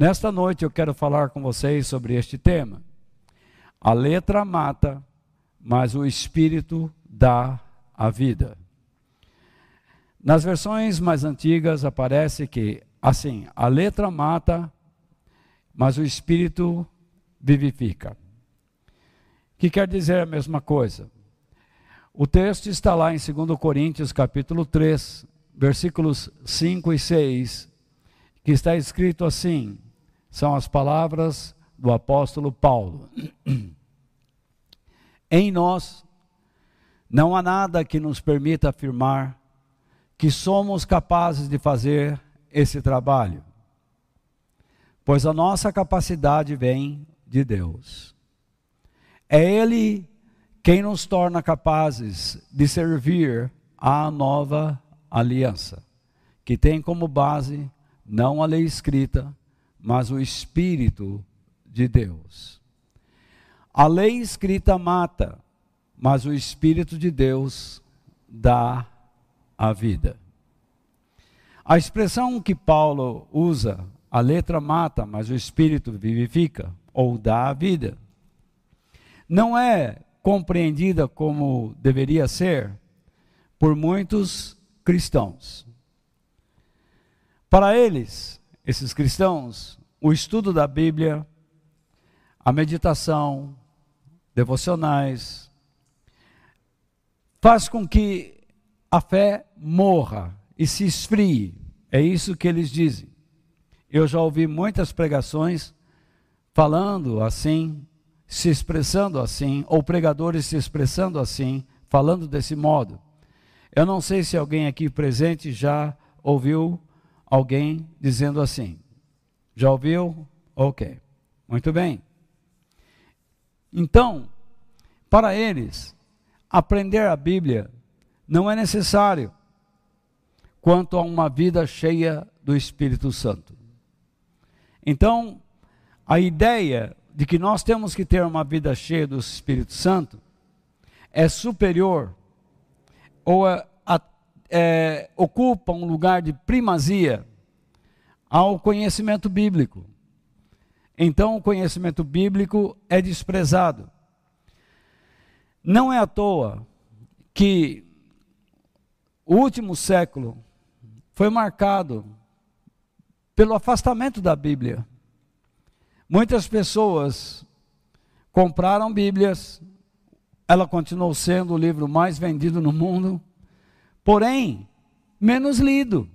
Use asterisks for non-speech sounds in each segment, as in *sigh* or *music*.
Nesta noite eu quero falar com vocês sobre este tema. A letra mata, mas o espírito dá a vida. Nas versões mais antigas aparece que, assim, a letra mata, mas o espírito vivifica. Que quer dizer a mesma coisa. O texto está lá em 2 Coríntios, capítulo 3, versículos 5 e 6, que está escrito assim: são as palavras do apóstolo Paulo. *clears throat* em nós não há nada que nos permita afirmar que somos capazes de fazer esse trabalho, pois a nossa capacidade vem de Deus. É Ele quem nos torna capazes de servir à nova aliança, que tem como base não a lei escrita, mas o Espírito de Deus. A lei escrita mata, mas o Espírito de Deus dá a vida. A expressão que Paulo usa, a letra mata, mas o Espírito vivifica, ou dá a vida, não é compreendida como deveria ser por muitos cristãos. Para eles, esses cristãos, o estudo da Bíblia, a meditação, devocionais, faz com que a fé morra e se esfrie. É isso que eles dizem. Eu já ouvi muitas pregações falando assim, se expressando assim, ou pregadores se expressando assim, falando desse modo. Eu não sei se alguém aqui presente já ouviu alguém dizendo assim. Já ouviu? Ok. Muito bem. Então, para eles, aprender a Bíblia não é necessário quanto a uma vida cheia do Espírito Santo. Então, a ideia de que nós temos que ter uma vida cheia do Espírito Santo é superior ou é é, ocupa um lugar de primazia ao conhecimento bíblico. Então, o conhecimento bíblico é desprezado. Não é à toa que o último século foi marcado pelo afastamento da Bíblia. Muitas pessoas compraram Bíblias, ela continuou sendo o livro mais vendido no mundo, porém, menos lido.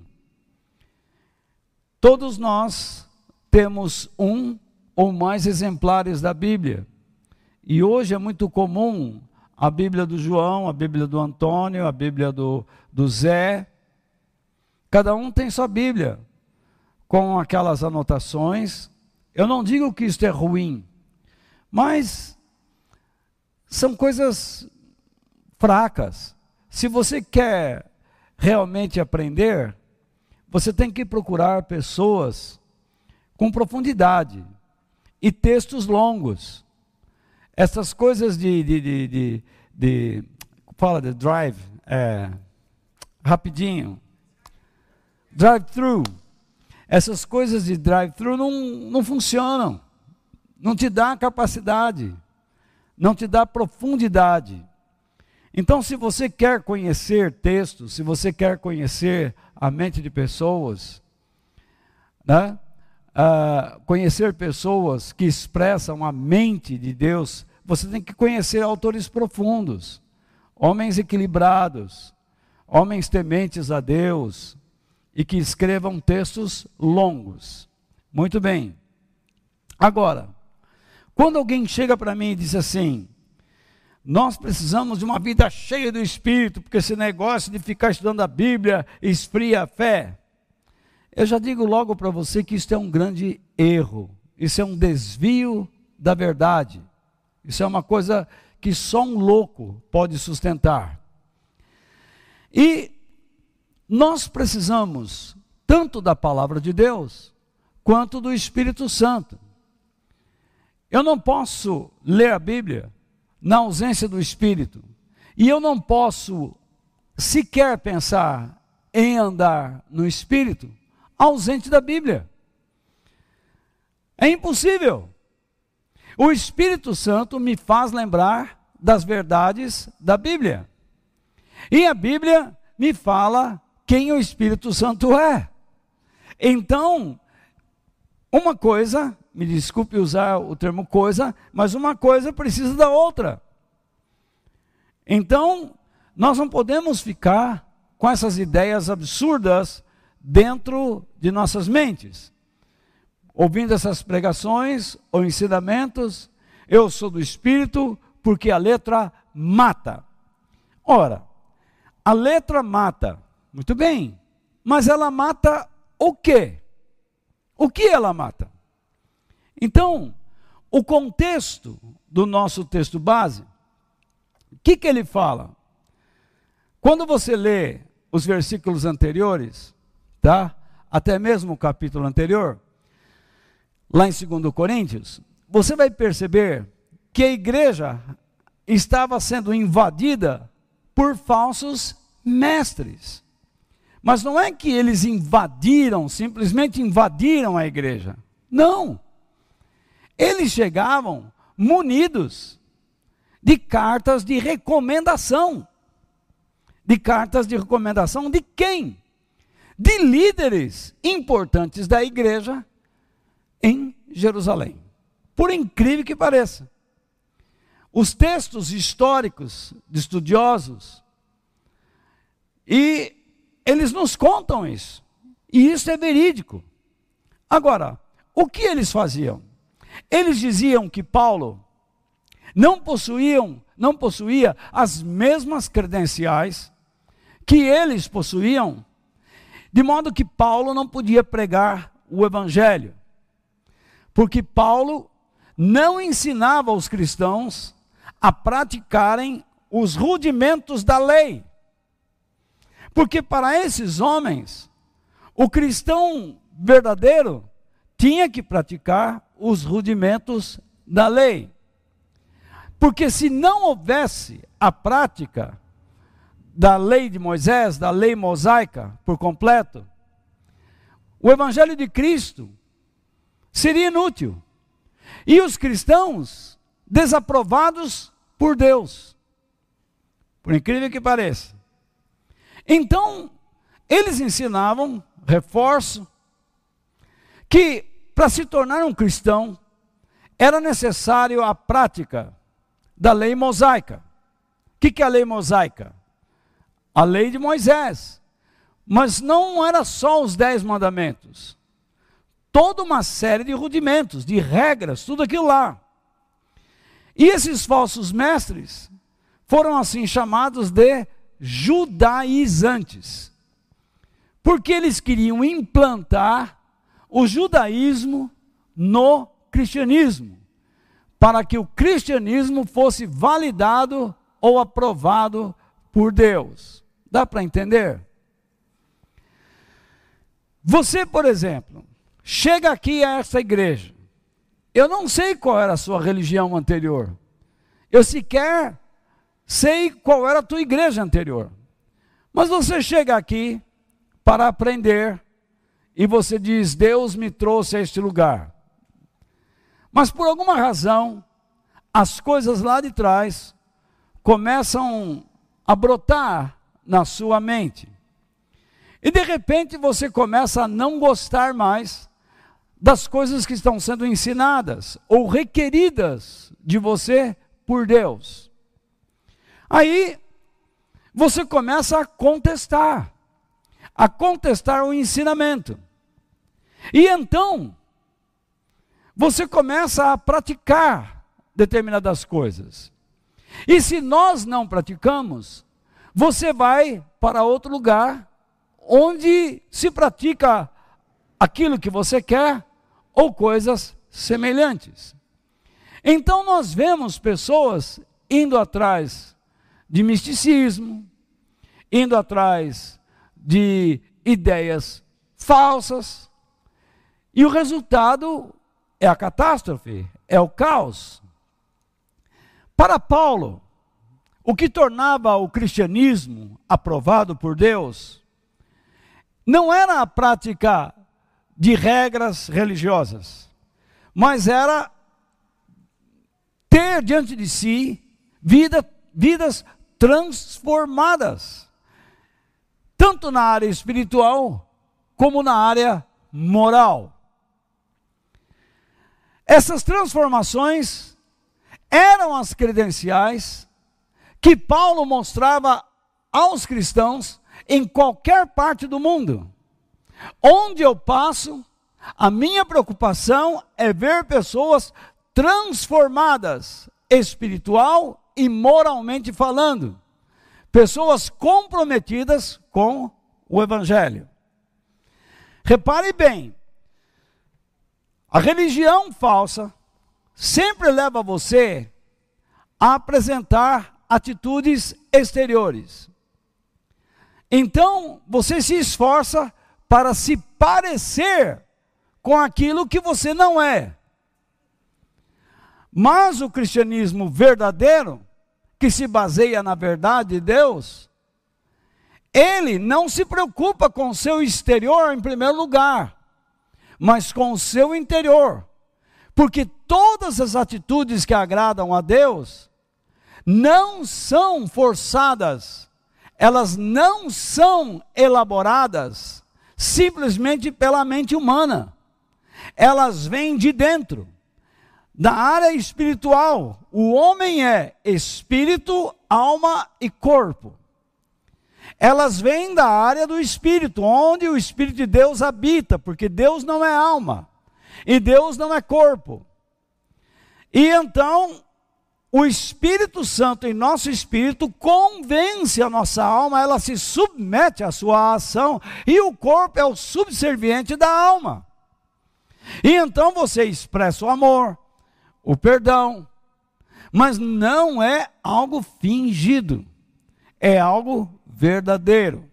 Todos nós temos um ou mais exemplares da Bíblia. E hoje é muito comum a Bíblia do João, a Bíblia do Antônio, a Bíblia do, do Zé. Cada um tem sua Bíblia, com aquelas anotações. Eu não digo que isto é ruim, mas são coisas fracas. Se você quer realmente aprender, você tem que procurar pessoas com profundidade e textos longos. Essas coisas de, de, de, de, de fala de drive, é, rapidinho, drive-thru. Essas coisas de drive-thru não, não funcionam, não te dá capacidade, não te dá profundidade. Então, se você quer conhecer textos, se você quer conhecer a mente de pessoas, né? Uh, conhecer pessoas que expressam a mente de Deus, você tem que conhecer autores profundos, homens equilibrados, homens tementes a Deus e que escrevam textos longos. Muito bem. Agora, quando alguém chega para mim e diz assim: nós precisamos de uma vida cheia do Espírito, porque esse negócio de ficar estudando a Bíblia esfria a fé. Eu já digo logo para você que isso é um grande erro, isso é um desvio da verdade, isso é uma coisa que só um louco pode sustentar. E nós precisamos tanto da palavra de Deus quanto do Espírito Santo. Eu não posso ler a Bíblia na ausência do Espírito. E eu não posso sequer pensar em andar no Espírito ausente da Bíblia. É impossível. O Espírito Santo me faz lembrar das verdades da Bíblia. E a Bíblia me fala quem o Espírito Santo é. Então, uma coisa, me desculpe usar o termo coisa, mas uma coisa precisa da outra. Então, nós não podemos ficar com essas ideias absurdas dentro de nossas mentes. Ouvindo essas pregações ou ensinamentos, eu sou do Espírito, porque a letra mata. Ora, a letra mata, muito bem, mas ela mata o quê? O que ela mata? Então, o contexto do nosso texto base, o que, que ele fala? Quando você lê os versículos anteriores, tá? Até mesmo o capítulo anterior, lá em 2 Coríntios, você vai perceber que a igreja estava sendo invadida por falsos mestres. Mas não é que eles invadiram, simplesmente invadiram a igreja. Não. Eles chegavam munidos de cartas de recomendação. De cartas de recomendação de quem? De líderes importantes da igreja em Jerusalém. Por incrível que pareça. Os textos históricos de estudiosos e eles nos contam isso. E isso é verídico. Agora, o que eles faziam? Eles diziam que Paulo não possuíam, não possuía as mesmas credenciais que eles possuíam, de modo que Paulo não podia pregar o evangelho. Porque Paulo não ensinava os cristãos a praticarem os rudimentos da lei. Porque para esses homens, o cristão verdadeiro tinha que praticar os rudimentos da lei. Porque se não houvesse a prática da lei de Moisés, da lei mosaica por completo, o evangelho de Cristo seria inútil. E os cristãos desaprovados por Deus. Por incrível que pareça. Então, eles ensinavam, reforço, que para se tornar um cristão era necessário a prática da lei mosaica. O que, que é a lei mosaica? A lei de Moisés. Mas não era só os dez mandamentos. Toda uma série de rudimentos, de regras, tudo aquilo lá. E esses falsos mestres foram assim chamados de judaizantes, porque eles queriam implantar o judaísmo no cristianismo, para que o cristianismo fosse validado ou aprovado por Deus. Dá para entender? Você, por exemplo, chega aqui a essa igreja. Eu não sei qual era a sua religião anterior. Eu sequer sei qual era a tua igreja anterior. Mas você chega aqui para aprender e você diz: Deus me trouxe a este lugar. Mas por alguma razão, as coisas lá de trás começam a brotar na sua mente. E de repente você começa a não gostar mais das coisas que estão sendo ensinadas ou requeridas de você por Deus. Aí você começa a contestar, a contestar o ensinamento. E então, você começa a praticar determinadas coisas. E se nós não praticamos, você vai para outro lugar onde se pratica aquilo que você quer ou coisas semelhantes. Então nós vemos pessoas indo atrás de misticismo, indo atrás de ideias falsas, e o resultado é a catástrofe, é o caos. Para Paulo, o que tornava o cristianismo aprovado por Deus não era a prática de regras religiosas, mas era ter diante de si vida, vidas transformadas, tanto na área espiritual como na área moral. Essas transformações eram as credenciais que Paulo mostrava aos cristãos em qualquer parte do mundo. Onde eu passo, a minha preocupação é ver pessoas transformadas, espiritual e moralmente falando. Pessoas comprometidas com o Evangelho. Repare bem, a religião falsa sempre leva você a apresentar atitudes exteriores. Então, você se esforça para se parecer com aquilo que você não é. Mas o cristianismo verdadeiro, que se baseia na verdade de Deus, ele não se preocupa com o seu exterior em primeiro lugar, mas com o seu interior. Porque todas as atitudes que agradam a Deus não são forçadas, elas não são elaboradas simplesmente pela mente humana. Elas vêm de dentro, da área espiritual. O homem é espírito, alma e corpo. Elas vêm da área do espírito, onde o espírito de Deus habita, porque Deus não é alma e Deus não é corpo. E então o Espírito Santo em nosso espírito convence a nossa alma, ela se submete à sua ação, e o corpo é o subserviente da alma. E então você expressa o amor, o perdão, mas não é algo fingido, é algo verdadeiro.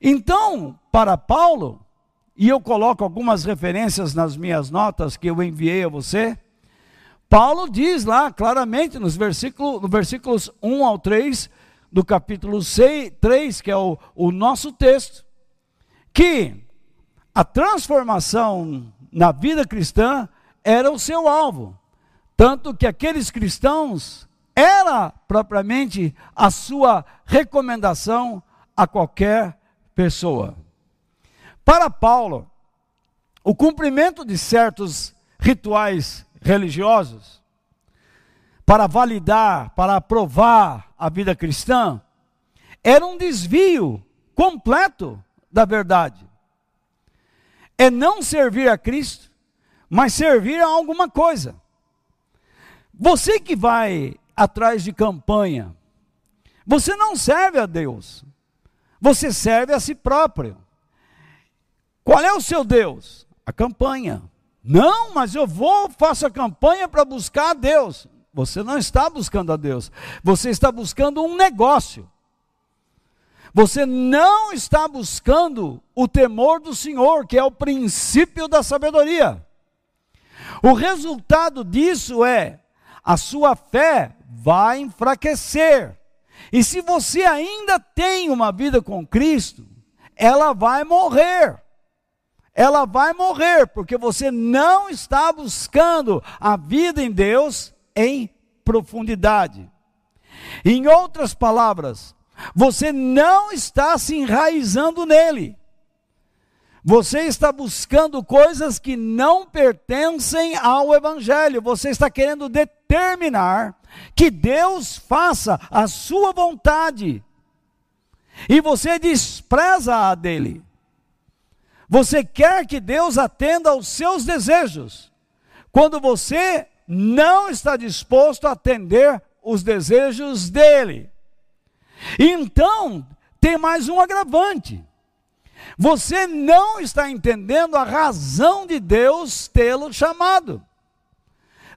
Então, para Paulo, e eu coloco algumas referências nas minhas notas que eu enviei a você, Paulo diz lá claramente nos versículos, no versículos 1 ao 3 do capítulo 6, 3, que é o, o nosso texto, que a transformação na vida cristã era o seu alvo. Tanto que aqueles cristãos era propriamente a sua recomendação a qualquer pessoa. Para Paulo, o cumprimento de certos rituais religiosos, para validar, para aprovar a vida cristã, era um desvio completo da verdade. É não servir a Cristo, mas servir a alguma coisa. Você que vai atrás de campanha, você não serve a Deus, você serve a si próprio. Qual é o seu Deus? A campanha. Não, mas eu vou, faço a campanha para buscar a Deus. Você não está buscando a Deus, você está buscando um negócio. Você não está buscando o temor do Senhor, que é o princípio da sabedoria. O resultado disso é a sua fé vai enfraquecer. E se você ainda tem uma vida com Cristo, ela vai morrer ela vai morrer, porque você não está buscando a vida em Deus em profundidade. Em outras palavras, você não está se enraizando nele. Você está buscando coisas que não pertencem ao Evangelho. Você está querendo determinar que Deus faça a sua vontade. E você despreza a dele. Você quer que Deus atenda aos seus desejos, quando você não está disposto a atender os desejos dele. Então, tem mais um agravante. Você não está entendendo a razão de Deus tê-lo chamado.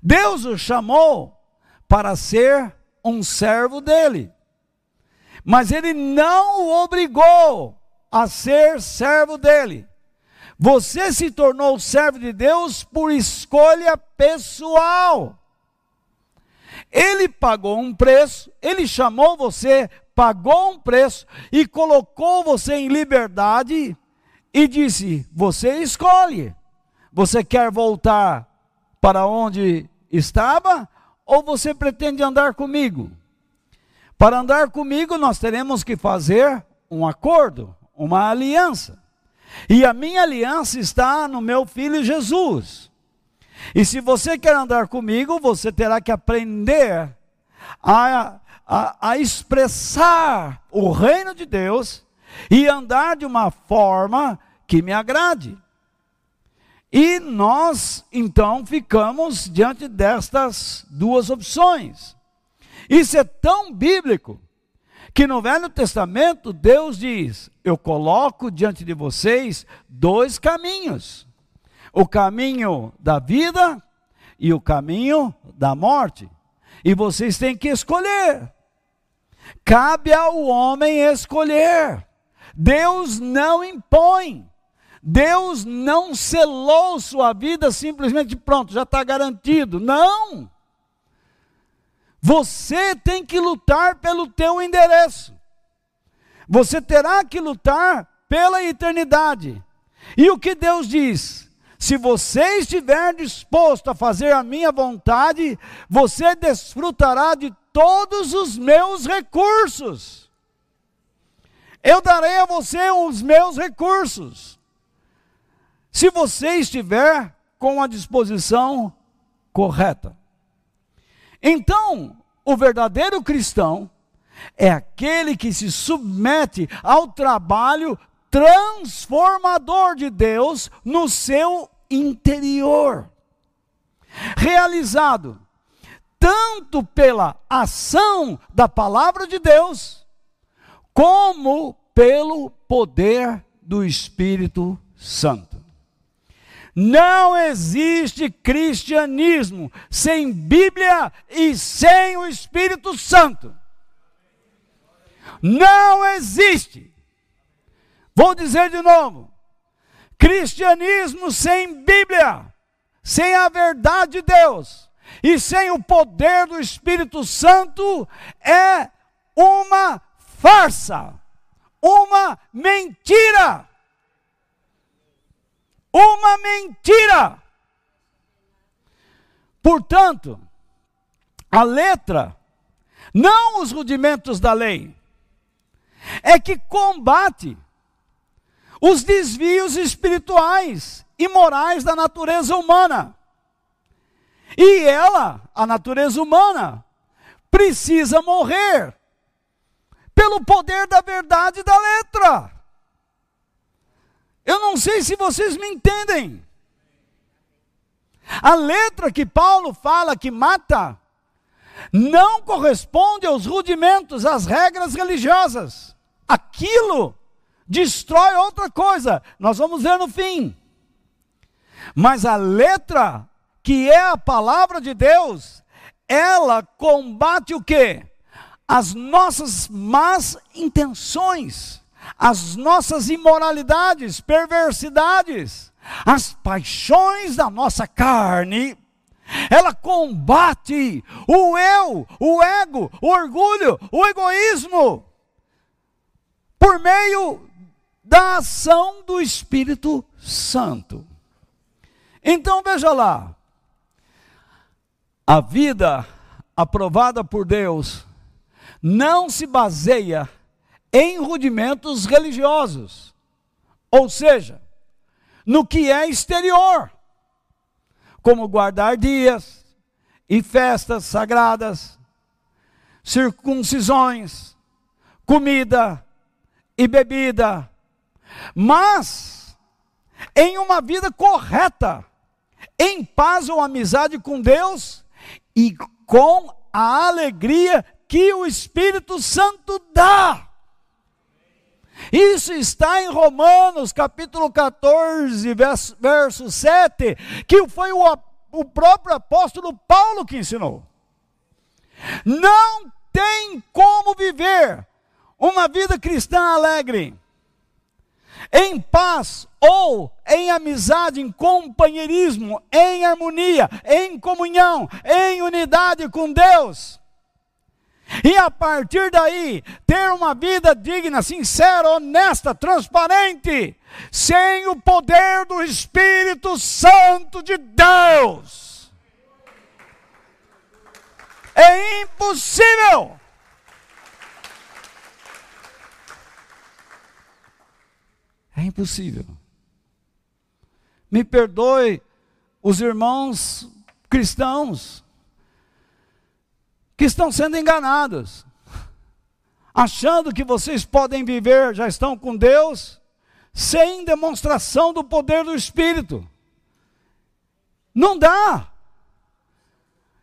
Deus o chamou para ser um servo dele. Mas ele não o obrigou a ser servo dele. Você se tornou servo de Deus por escolha pessoal. Ele pagou um preço, ele chamou você, pagou um preço e colocou você em liberdade e disse: Você escolhe. Você quer voltar para onde estava ou você pretende andar comigo? Para andar comigo, nós teremos que fazer um acordo, uma aliança. E a minha aliança está no meu filho Jesus. E se você quer andar comigo, você terá que aprender a, a, a expressar o reino de Deus e andar de uma forma que me agrade. E nós, então, ficamos diante destas duas opções. Isso é tão bíblico que no Velho Testamento Deus diz: Eu coloco diante de vocês dois caminhos: o caminho da vida e o caminho da morte. E vocês têm que escolher. Cabe ao homem escolher. Deus não impõe. Deus não selou sua vida simplesmente pronto, já está garantido. Não! Você tem que lutar pelo teu endereço. Você terá que lutar pela eternidade. E o que Deus diz? Se você estiver disposto a fazer a minha vontade, você desfrutará de todos os meus recursos. Eu darei a você os meus recursos. Se você estiver com a disposição correta. Então, o verdadeiro cristão é aquele que se submete ao trabalho transformador de Deus no seu interior, realizado tanto pela ação da palavra de Deus, como pelo poder do Espírito Santo. Não existe cristianismo sem Bíblia e sem o Espírito Santo. Não existe. Vou dizer de novo: cristianismo sem Bíblia, sem a verdade de Deus e sem o poder do Espírito Santo é uma farsa, uma mentira uma mentira. Portanto, a letra, não os rudimentos da lei, é que combate os desvios espirituais e morais da natureza humana. E ela, a natureza humana, precisa morrer pelo poder da verdade da letra. Eu não sei se vocês me entendem. A letra que Paulo fala que mata não corresponde aos rudimentos, às regras religiosas. Aquilo destrói outra coisa. Nós vamos ver no fim. Mas a letra, que é a palavra de Deus, ela combate o quê? As nossas más intenções as nossas imoralidades, perversidades, as paixões da nossa carne, ela combate o eu, o ego, o orgulho, o egoísmo, por meio da ação do Espírito Santo. Então veja lá, a vida aprovada por Deus não se baseia em rudimentos religiosos, ou seja, no que é exterior, como guardar dias e festas sagradas, circuncisões, comida e bebida, mas em uma vida correta, em paz ou amizade com Deus e com a alegria que o Espírito Santo dá. Isso está em Romanos capítulo 14, verso, verso 7, que foi o, o próprio apóstolo Paulo que ensinou. Não tem como viver uma vida cristã alegre, em paz ou em amizade, em companheirismo, em harmonia, em comunhão, em unidade com Deus e a partir daí, ter uma vida digna, sincera, honesta, transparente, sem o poder do Espírito Santo de Deus. É impossível. É impossível. Me perdoe os irmãos cristãos que estão sendo enganados, achando que vocês podem viver, já estão com Deus, sem demonstração do poder do Espírito. Não dá.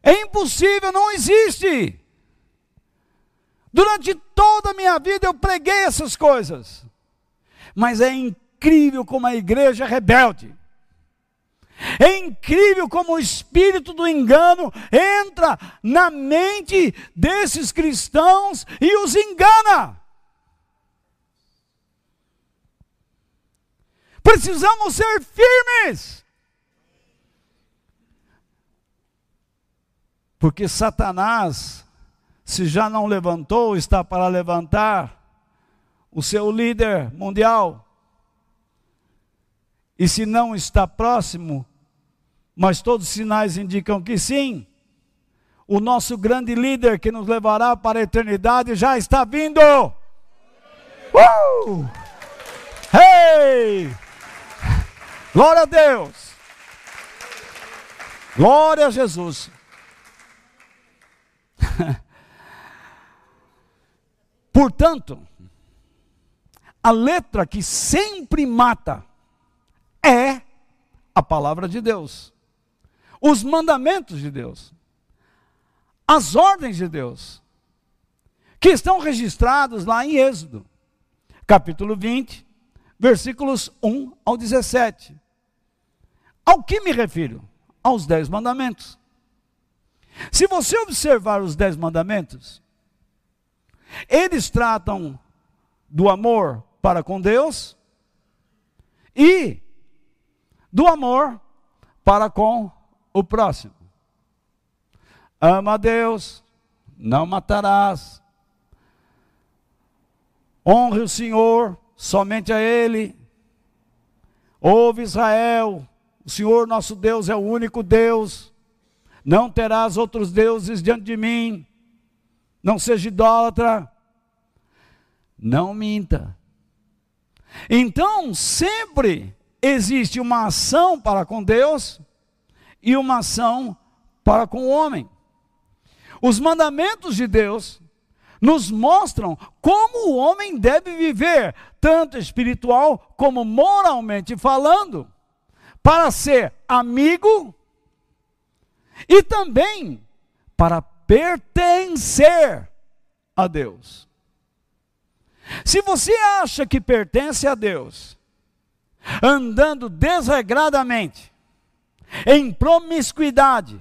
É impossível, não existe. Durante toda a minha vida eu preguei essas coisas. Mas é incrível como a igreja é rebelde. É incrível como o espírito do engano entra na mente desses cristãos e os engana. Precisamos ser firmes. Porque Satanás, se já não levantou, está para levantar o seu líder mundial. E se não está próximo, mas todos os sinais indicam que sim, o nosso grande líder que nos levará para a eternidade já está vindo. Uh! Hey! Glória a Deus! Glória a Jesus! *laughs* Portanto, a letra que sempre mata é a palavra de Deus, os mandamentos de Deus, as ordens de Deus, que estão registrados lá em Êxodo, capítulo 20, versículos 1 ao 17. Ao que me refiro? Aos dez mandamentos. Se você observar os dez mandamentos, eles tratam do amor para com Deus e do amor para com o próximo. Ama a Deus, não matarás. Honre o Senhor, somente a Ele. Ouve Israel, o Senhor nosso Deus é o único Deus. Não terás outros deuses diante de mim. Não seja idólatra. Não minta. Então, sempre existe uma ação para com Deus e uma ação para com o homem. Os mandamentos de Deus nos mostram como o homem deve viver, tanto espiritual como moralmente falando, para ser amigo e também para pertencer a Deus. Se você acha que pertence a Deus, andando desregradamente, em promiscuidade,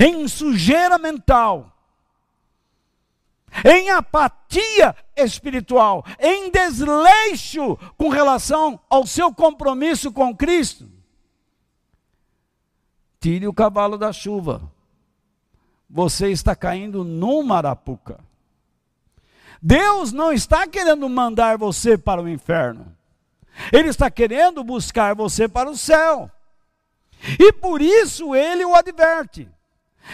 em sujeira mental, em apatia espiritual, em desleixo com relação ao seu compromisso com Cristo, tire o cavalo da chuva. Você está caindo numa arapuca. Deus não está querendo mandar você para o inferno. Ele está querendo buscar você para o céu. E por isso ele o adverte: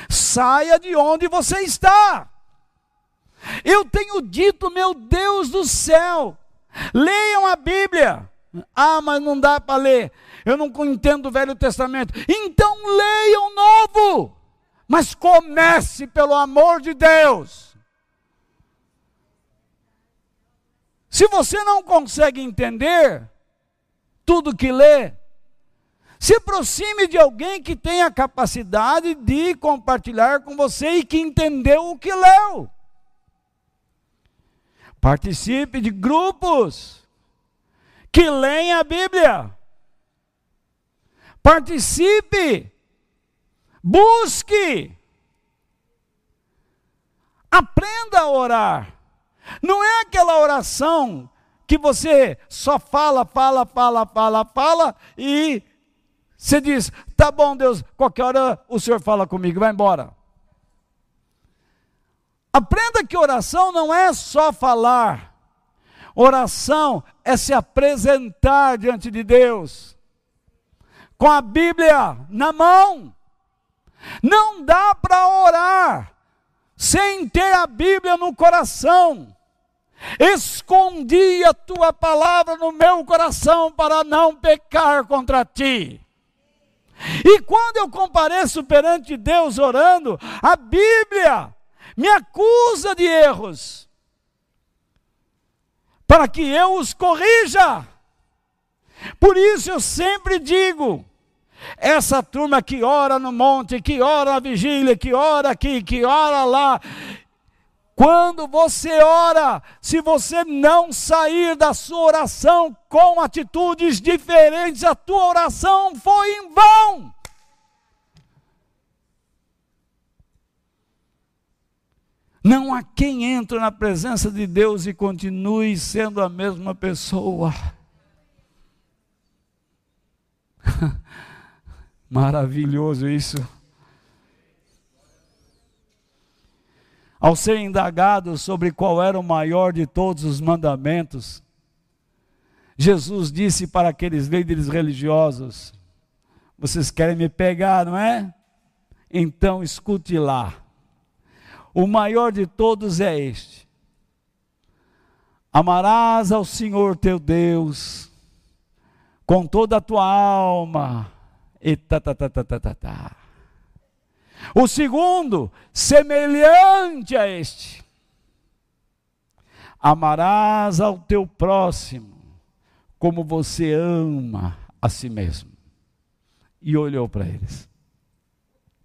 saia de onde você está. Eu tenho dito, meu Deus do céu, leiam a Bíblia. Ah, mas não dá para ler. Eu não entendo o Velho Testamento. Então leiam o Novo. Mas comece pelo amor de Deus. Se você não consegue entender tudo que lê, se aproxime de alguém que tenha a capacidade de compartilhar com você e que entendeu o que leu. Participe de grupos que leem a Bíblia. Participe. Busque. Aprenda a orar. Não é aquela oração que você só fala, fala, fala, fala, fala e você diz: tá bom, Deus, qualquer hora o Senhor fala comigo, vai embora. Aprenda que oração não é só falar, oração é se apresentar diante de Deus, com a Bíblia na mão. Não dá para orar sem ter a Bíblia no coração. Escondi a tua palavra no meu coração para não pecar contra ti. E quando eu compareço perante Deus orando, a Bíblia me acusa de erros, para que eu os corrija. Por isso eu sempre digo: essa turma que ora no monte, que ora na vigília, que ora aqui, que ora lá, quando você ora, se você não sair da sua oração com atitudes diferentes, a tua oração foi em vão. Não há quem entre na presença de Deus e continue sendo a mesma pessoa. *laughs* Maravilhoso isso. Ao ser indagado sobre qual era o maior de todos os mandamentos, Jesus disse para aqueles líderes religiosos: Vocês querem me pegar, não é? Então escute lá. O maior de todos é este: Amarás ao Senhor teu Deus com toda a tua alma. E tá, tá, tá, tá. O segundo, semelhante a este: amarás ao teu próximo como você ama a si mesmo. E olhou para eles.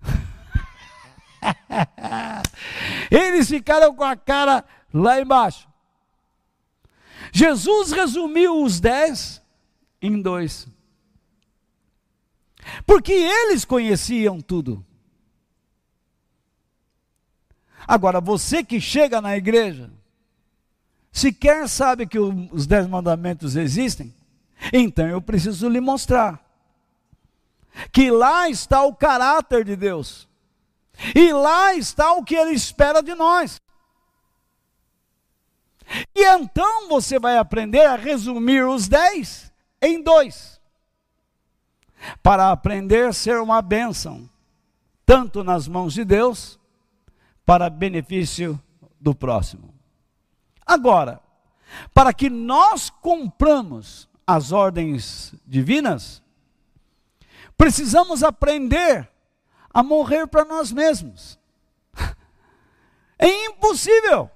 *laughs* eles ficaram com a cara lá embaixo. Jesus resumiu os dez em dois. Porque eles conheciam tudo. Agora, você que chega na igreja, sequer sabe que os dez mandamentos existem, então eu preciso lhe mostrar que lá está o caráter de Deus, e lá está o que Ele espera de nós. E então você vai aprender a resumir os dez em dois, para aprender a ser uma bênção, tanto nas mãos de Deus, para benefício do próximo. Agora, para que nós compramos as ordens divinas, precisamos aprender a morrer para nós mesmos. *laughs* É impossível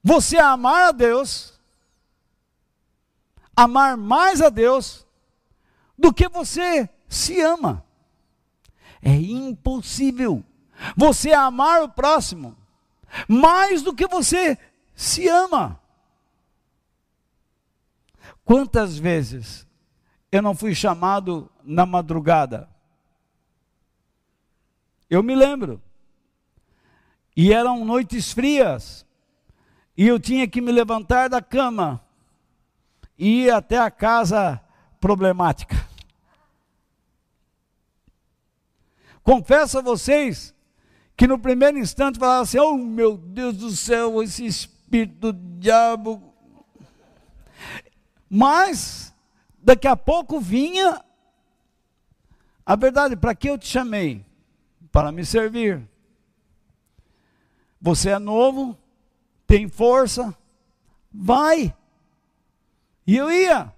você amar a Deus, amar mais a Deus, do que você se ama. É impossível você amar o próximo mais do que você se ama. Quantas vezes eu não fui chamado na madrugada? Eu me lembro. E eram noites frias. E eu tinha que me levantar da cama e ir até a casa problemática. Confesso a vocês que no primeiro instante falava assim: Oh meu Deus do céu, esse espírito do diabo. Mas, daqui a pouco vinha a verdade: para que eu te chamei? Para me servir. Você é novo, tem força, vai. E eu ia.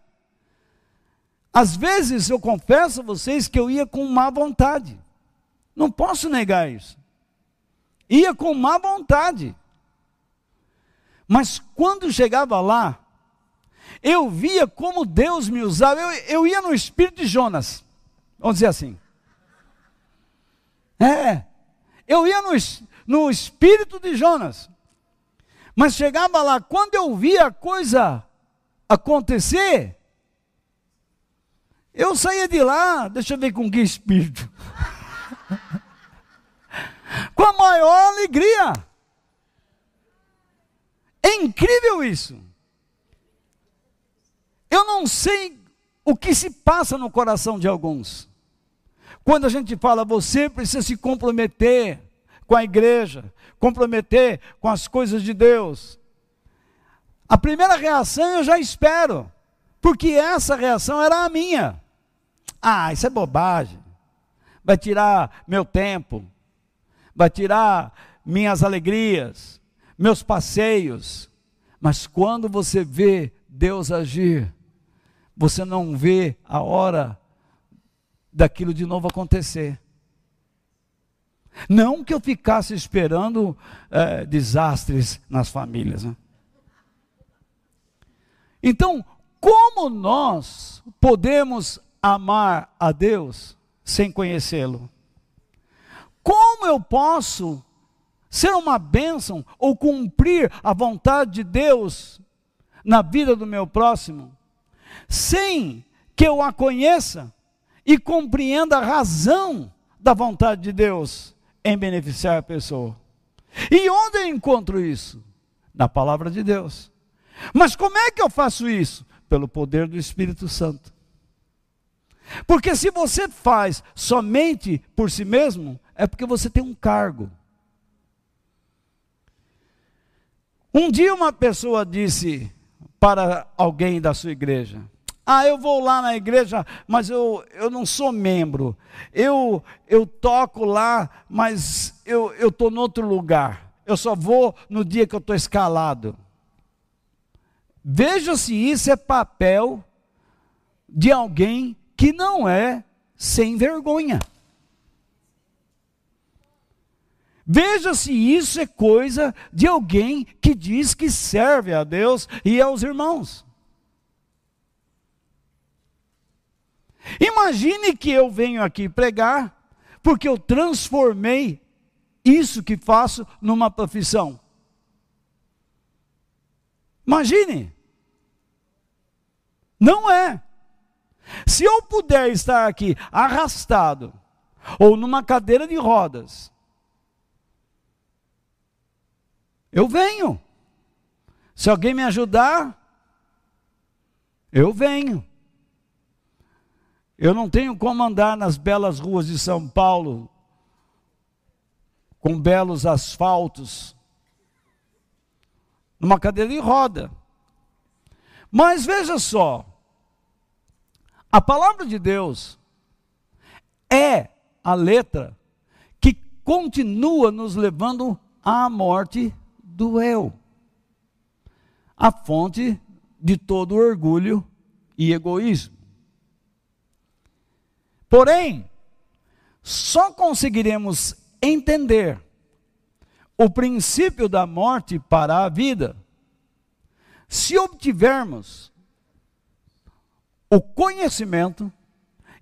Às vezes eu confesso a vocês que eu ia com má vontade. Não posso negar isso ia com má vontade. Mas quando chegava lá, eu via como Deus me usava. Eu, eu ia no espírito de Jonas, vamos dizer assim. É, eu ia no, no espírito de Jonas. Mas chegava lá, quando eu via a coisa acontecer, eu saía de lá, deixa eu ver com que espírito. *laughs* com a maior alegria. É incrível isso. Eu não sei o que se passa no coração de alguns. Quando a gente fala, você precisa se comprometer com a igreja, comprometer com as coisas de Deus. A primeira reação eu já espero, porque essa reação era a minha. Ah, isso é bobagem. Vai tirar meu tempo, vai tirar minhas alegrias, meus passeios. Mas quando você vê Deus agir, você não vê a hora daquilo de novo acontecer. Não que eu ficasse esperando é, desastres nas famílias. Né? Então, como nós podemos amar a Deus sem conhecê-lo? Como eu posso ser uma bênção ou cumprir a vontade de Deus na vida do meu próximo sem que eu a conheça e compreenda a razão da vontade de Deus em beneficiar a pessoa? E onde eu encontro isso? Na palavra de Deus. Mas como é que eu faço isso? Pelo poder do Espírito Santo. Porque se você faz somente por si mesmo, é porque você tem um cargo. Um dia uma pessoa disse para alguém da sua igreja: Ah, eu vou lá na igreja, mas eu, eu não sou membro. Eu, eu toco lá, mas eu estou em outro lugar. Eu só vou no dia que eu estou escalado. Veja se isso é papel de alguém que não é sem vergonha. Veja se isso é coisa de alguém que diz que serve a Deus e aos irmãos. Imagine que eu venho aqui pregar porque eu transformei isso que faço numa profissão. Imagine. Não é. Se eu puder estar aqui arrastado, ou numa cadeira de rodas, eu venho. Se alguém me ajudar, eu venho. Eu não tenho como andar nas belas ruas de São Paulo, com belos asfaltos, numa cadeira de roda. Mas veja só, a palavra de Deus é a letra que continua nos levando à morte do eu, a fonte de todo orgulho e egoísmo. Porém, só conseguiremos entender o princípio da morte para a vida, se obtivermos o conhecimento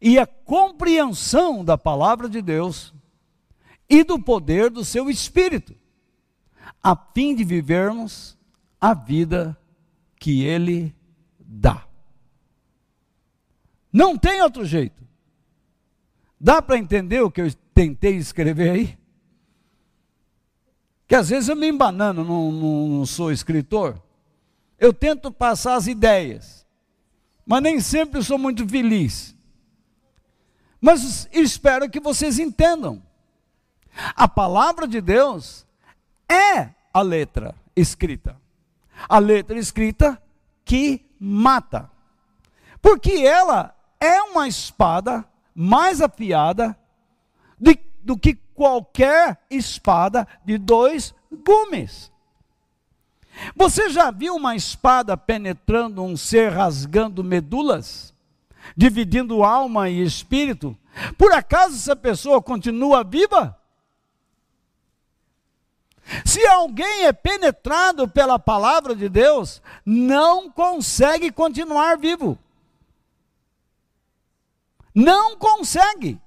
e a compreensão da palavra de Deus e do poder do seu espírito, a fim de vivermos a vida que ele dá. Não tem outro jeito. Dá para entender o que eu tentei escrever aí? que às vezes eu me embanando, não, não, não sou escritor. Eu tento passar as ideias, mas nem sempre sou muito feliz. Mas espero que vocês entendam. A palavra de Deus é a letra escrita. A letra escrita que mata. Porque ela é uma espada mais afiada de, do que qualquer espada de dois gumes. Você já viu uma espada penetrando um ser, rasgando medulas, dividindo alma e espírito? Por acaso essa pessoa continua viva? Se alguém é penetrado pela palavra de Deus, não consegue continuar vivo. Não consegue.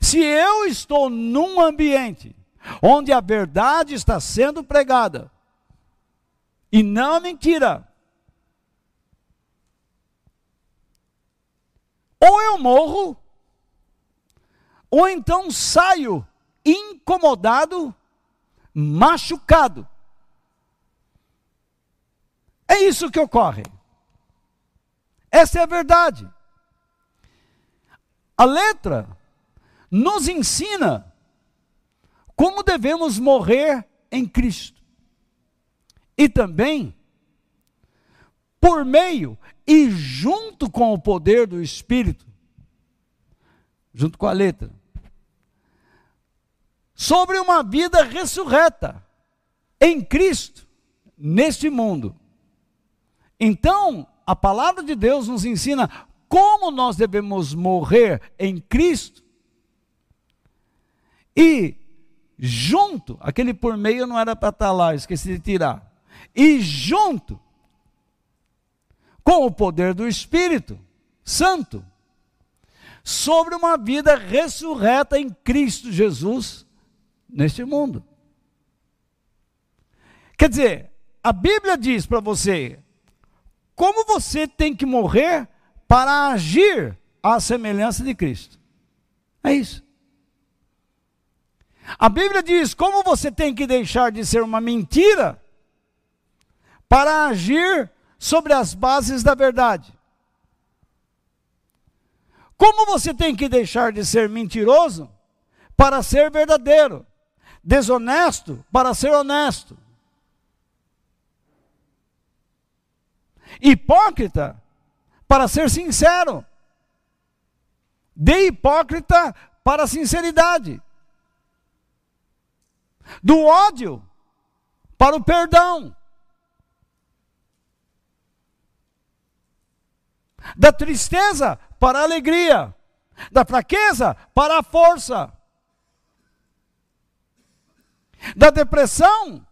Se eu estou num ambiente onde a verdade está sendo pregada e não a mentira, ou eu morro, ou então saio incomodado, machucado. É isso que ocorre. Essa é a verdade. A letra nos ensina como devemos morrer em Cristo. E também, por meio e junto com o poder do Espírito, junto com a letra, sobre uma vida ressurreta em Cristo, neste mundo. Então, a palavra de Deus nos ensina como nós devemos morrer em Cristo e junto, aquele por meio não era para estar lá, esqueci de tirar. E junto com o poder do Espírito Santo, sobre uma vida ressurreta em Cristo Jesus neste mundo. Quer dizer, a Bíblia diz para você como você tem que morrer para agir à semelhança de Cristo. É isso. A Bíblia diz como você tem que deixar de ser uma mentira para agir sobre as bases da verdade. Como você tem que deixar de ser mentiroso para ser verdadeiro, desonesto para ser honesto, hipócrita para ser sincero, de hipócrita para sinceridade, do ódio para o perdão, da tristeza para a alegria, da fraqueza para a força, da depressão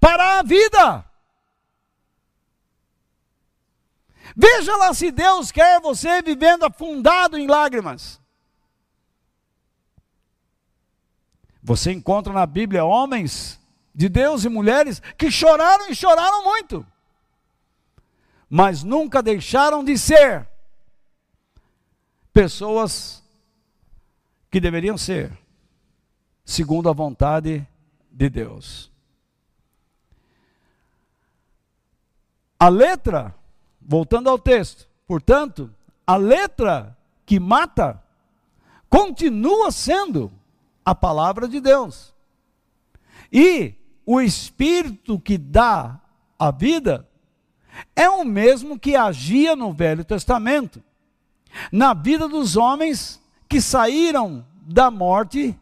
para a vida. Veja lá se Deus quer você vivendo afundado em lágrimas. Você encontra na Bíblia homens de Deus e mulheres que choraram e choraram muito, mas nunca deixaram de ser pessoas que deveriam ser, segundo a vontade de Deus. A letra, voltando ao texto, portanto, a letra que mata continua sendo a palavra de Deus. E o espírito que dá a vida é o mesmo que agia no Velho Testamento na vida dos homens que saíram da morte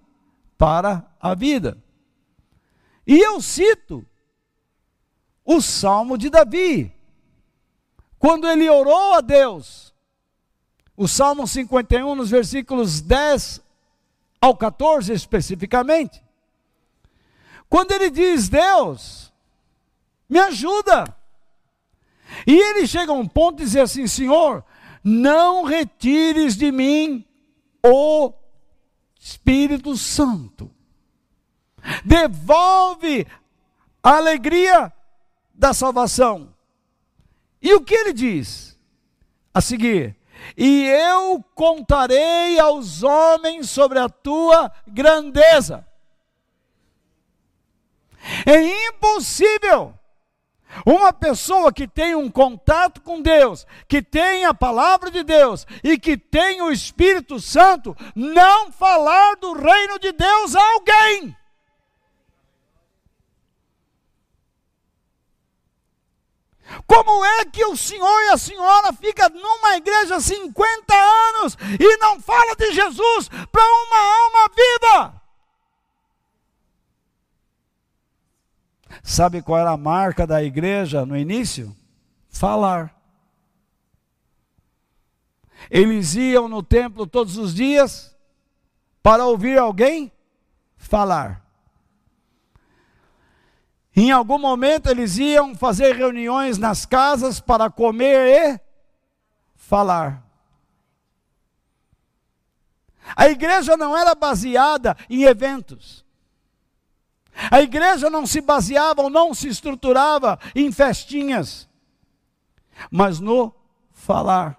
para a vida. E eu cito o Salmo de Davi, quando ele orou a Deus, o Salmo 51, nos versículos 10 ao 14 especificamente, quando ele diz: Deus, me ajuda. E ele chega a um ponto de dizer assim: Senhor, não retires de mim o Espírito Santo. Devolve a alegria da salvação. E o que ele diz? A seguir: E eu contarei aos homens sobre a tua grandeza. É impossível uma pessoa que tem um contato com Deus, que tem a palavra de Deus e que tem o Espírito Santo, não falar do reino de Deus a alguém. Como é que o senhor e a senhora fica numa igreja 50 anos e não fala de Jesus para uma alma viva? Sabe qual era a marca da igreja no início? Falar. Eles iam no templo todos os dias para ouvir alguém falar. Em algum momento eles iam fazer reuniões nas casas para comer e falar. A igreja não era baseada em eventos. A igreja não se baseava ou não se estruturava em festinhas, mas no falar.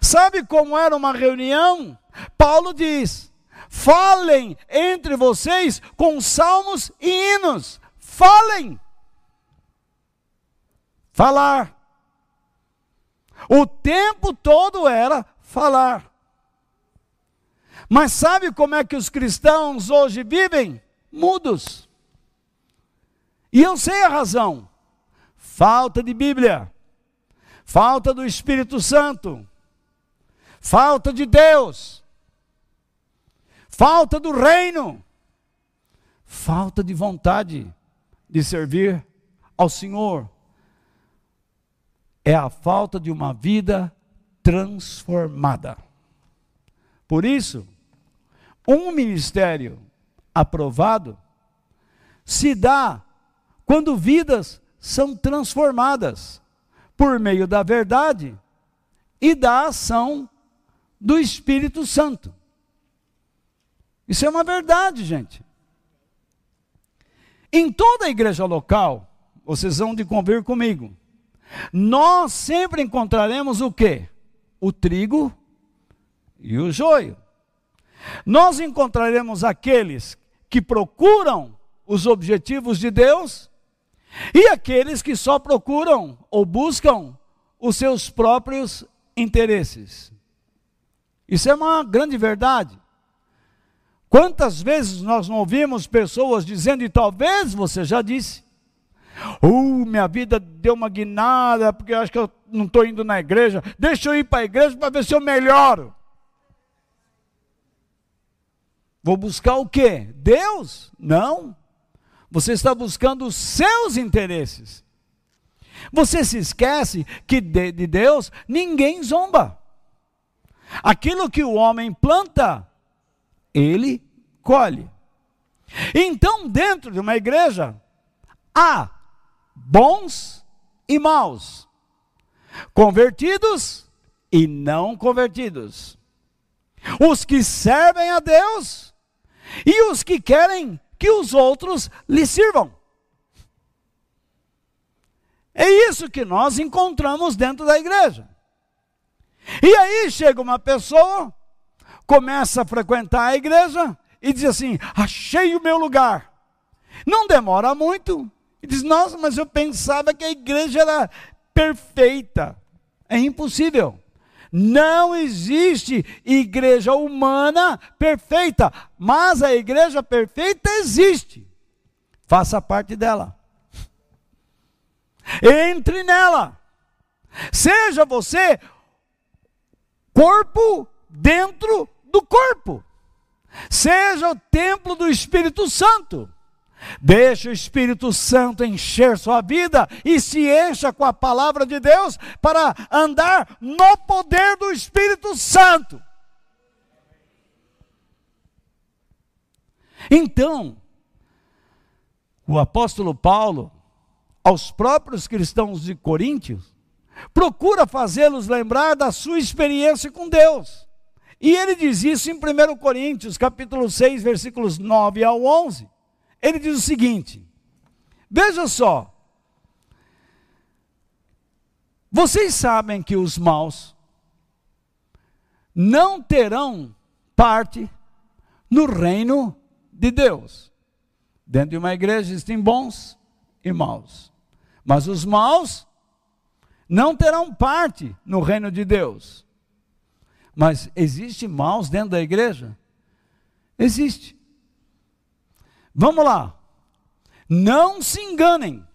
Sabe como era uma reunião? Paulo diz: falem entre vocês com salmos e hinos. Falem. Falar. O tempo todo era falar. Mas sabe como é que os cristãos hoje vivem? mudos. E eu sei a razão: falta de Bíblia, falta do Espírito Santo, falta de Deus, falta do reino, falta de vontade de servir ao Senhor. É a falta de uma vida transformada. Por isso, um ministério aprovado se dá quando vidas são transformadas por meio da verdade e da ação do Espírito Santo. Isso é uma verdade, gente. Em toda a igreja local, vocês vão de convir comigo, nós sempre encontraremos o que? O trigo e o joio. Nós encontraremos aqueles que procuram os objetivos de Deus e aqueles que só procuram ou buscam os seus próprios interesses. Isso é uma grande verdade. Quantas vezes nós não ouvimos pessoas dizendo, e talvez você já disse, uh, minha vida deu uma guinada, porque eu acho que eu não estou indo na igreja, deixa eu ir para a igreja para ver se eu melhoro. Vou buscar o quê? Deus? Não. Você está buscando os seus interesses. Você se esquece que de, de Deus ninguém zomba. Aquilo que o homem planta, ele colhe. Então, dentro de uma igreja, há bons e maus, convertidos e não convertidos, os que servem a Deus e os que querem que os outros lhe sirvam. É isso que nós encontramos dentro da igreja. E aí chega uma pessoa, começa a frequentar a igreja e diz assim: achei o meu lugar. Não demora muito. E diz: nossa, mas eu pensava que a igreja era perfeita. É impossível. Não existe igreja humana perfeita, mas a igreja perfeita existe. Faça parte dela. Entre nela. Seja você corpo dentro do corpo. Seja o templo do Espírito Santo. Deixe o Espírito Santo encher sua vida e se encha com a palavra de Deus para andar no poder do Espírito Santo. Então, o apóstolo Paulo, aos próprios cristãos de Coríntios, procura fazê-los lembrar da sua experiência com Deus. E ele diz isso em 1 Coríntios, capítulo 6, versículos 9 ao 11. Ele diz o seguinte: Veja só. Vocês sabem que os maus não terão parte no reino de Deus. Dentro de uma igreja existem bons e maus. Mas os maus não terão parte no reino de Deus. Mas existe maus dentro da igreja? Existe. Vamos lá. Não se enganem,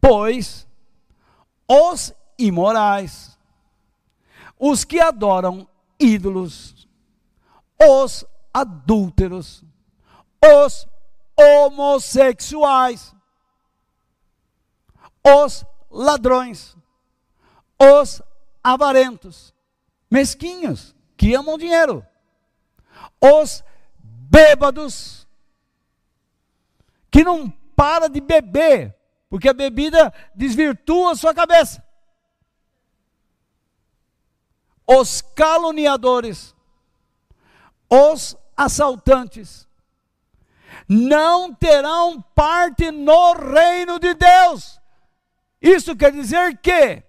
pois os imorais, os que adoram ídolos, os adúlteros, os homossexuais, os ladrões, os avarentos, mesquinhos, que amam dinheiro, os bêbados, que não para de beber, porque a bebida desvirtua a sua cabeça. Os caluniadores, os assaltantes, não terão parte no reino de Deus. Isso quer dizer que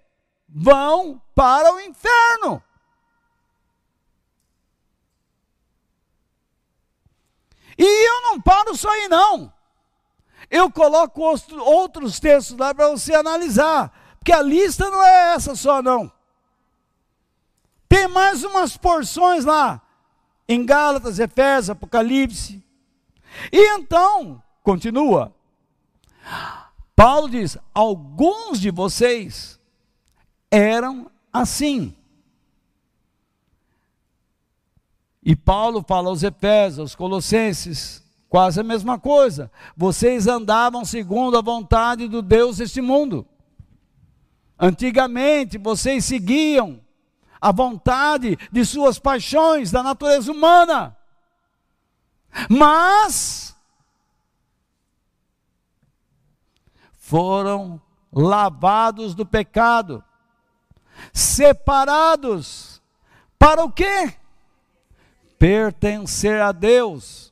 vão para o inferno. E eu não paro só aí, não. Eu coloco outros textos lá para você analisar, porque a lista não é essa só, não. Tem mais umas porções lá, em Gálatas, Efésios, Apocalipse. E então, continua. Paulo diz: alguns de vocês eram assim. E Paulo fala aos Efésios, aos Colossenses, Quase a mesma coisa. Vocês andavam segundo a vontade do Deus deste mundo. Antigamente vocês seguiam a vontade de suas paixões da natureza humana. Mas foram lavados do pecado, separados para o quê? Pertencer a Deus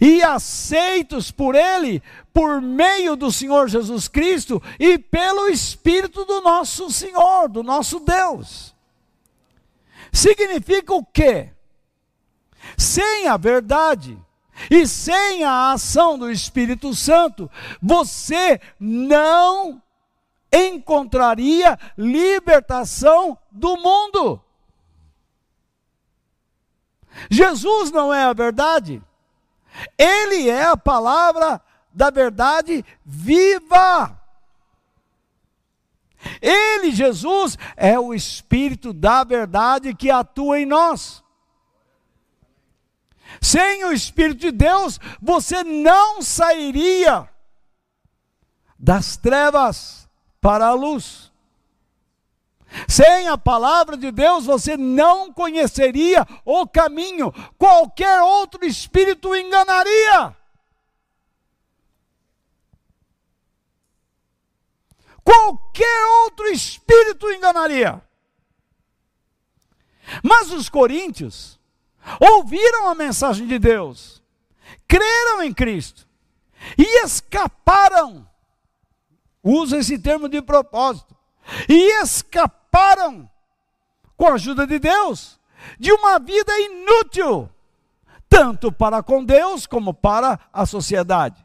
e aceitos por Ele por meio do Senhor Jesus Cristo e pelo Espírito do nosso Senhor, do nosso Deus. Significa o quê? Sem a verdade e sem a ação do Espírito Santo, você não encontraria libertação do mundo. Jesus não é a verdade, Ele é a palavra da verdade viva. Ele, Jesus, é o Espírito da verdade que atua em nós. Sem o Espírito de Deus, você não sairia das trevas para a luz. Sem a palavra de Deus, você não conheceria o caminho, qualquer outro espírito enganaria. Qualquer outro espírito enganaria. Mas os coríntios ouviram a mensagem de Deus, creram em Cristo e escaparam. Usa esse termo de propósito. E escaparam, com a ajuda de Deus, de uma vida inútil, tanto para com Deus como para a sociedade.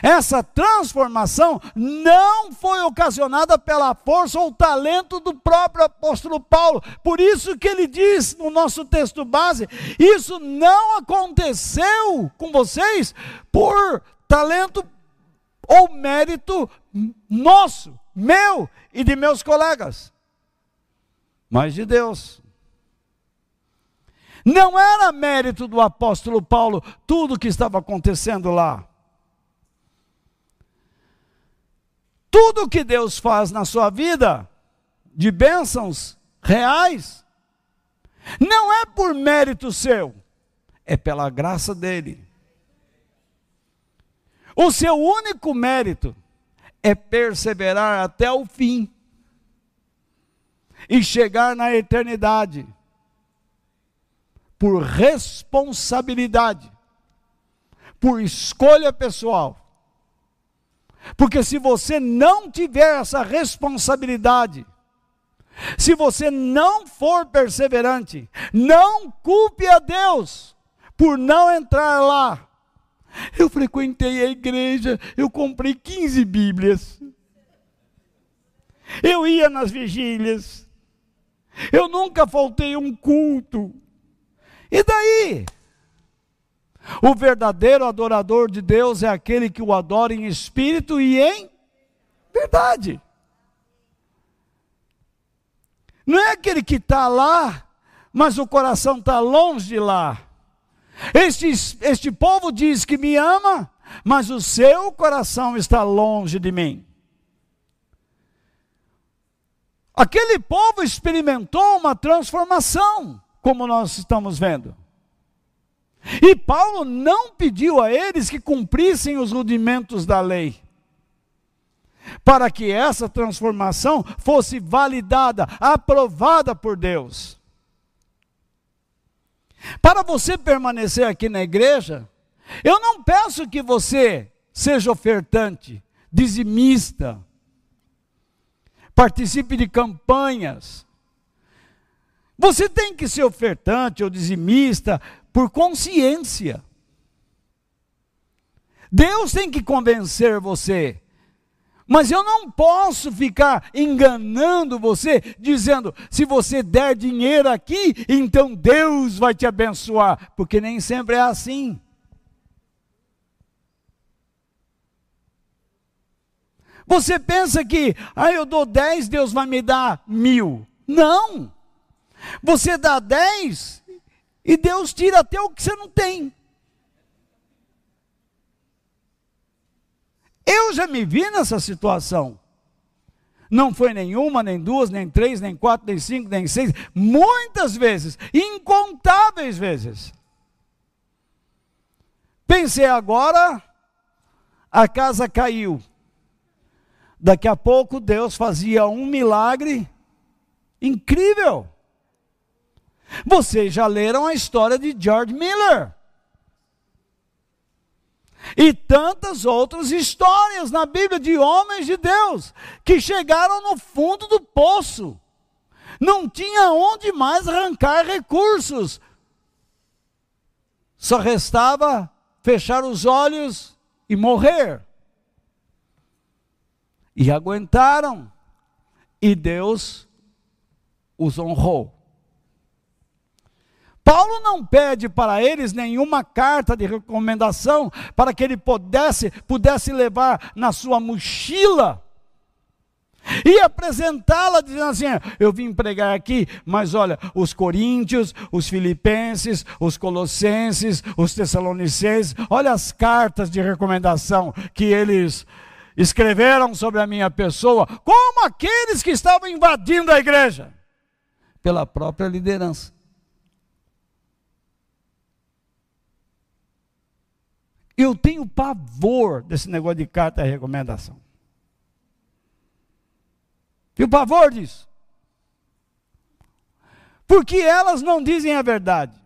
Essa transformação não foi ocasionada pela força ou talento do próprio apóstolo Paulo. Por isso que ele diz no nosso texto base: isso não aconteceu com vocês por talento ou mérito nosso, meu e de meus colegas, mas de Deus. Não era mérito do apóstolo Paulo tudo o que estava acontecendo lá. Tudo que Deus faz na sua vida, de bênçãos reais, não é por mérito seu, é pela graça dele. O seu único mérito é perseverar até o fim e chegar na eternidade por responsabilidade, por escolha pessoal porque se você não tiver essa responsabilidade, se você não for perseverante, não culpe a Deus por não entrar lá. Eu frequentei a igreja, eu comprei 15 Bíblias. Eu ia nas vigílias. Eu nunca faltei um culto. E daí? O verdadeiro adorador de Deus é aquele que o adora em espírito e em verdade. Não é aquele que está lá, mas o coração está longe de lá. Este, este povo diz que me ama, mas o seu coração está longe de mim. Aquele povo experimentou uma transformação, como nós estamos vendo. E Paulo não pediu a eles que cumprissem os rudimentos da lei, para que essa transformação fosse validada, aprovada por Deus. Para você permanecer aqui na igreja, eu não peço que você seja ofertante, dizimista, participe de campanhas. Você tem que ser ofertante ou dizimista por consciência. Deus tem que convencer você. Mas eu não posso ficar enganando você, dizendo: se você der dinheiro aqui, então Deus vai te abençoar, porque nem sempre é assim. Você pensa que, ah, eu dou 10, Deus vai me dar mil. Não! Você dá 10, e Deus tira até o que você não tem. Eu já me vi nessa situação. Não foi nenhuma, nem duas, nem três, nem quatro, nem cinco, nem seis, muitas vezes, incontáveis vezes. Pensei agora, a casa caiu. Daqui a pouco Deus fazia um milagre incrível. Vocês já leram a história de George Miller. E tantas outras histórias na Bíblia de homens de Deus que chegaram no fundo do poço. Não tinha onde mais arrancar recursos. Só restava fechar os olhos e morrer. E aguentaram. E Deus os honrou. Paulo não pede para eles nenhuma carta de recomendação para que ele pudesse, pudesse levar na sua mochila e apresentá-la dizendo assim: eu vim pregar aqui, mas olha, os coríntios, os filipenses, os colossenses, os tessalonicenses, olha as cartas de recomendação que eles escreveram sobre a minha pessoa, como aqueles que estavam invadindo a igreja pela própria liderança. Eu tenho pavor desse negócio de carta de recomendação. Tenho pavor disso. Porque elas não dizem a verdade.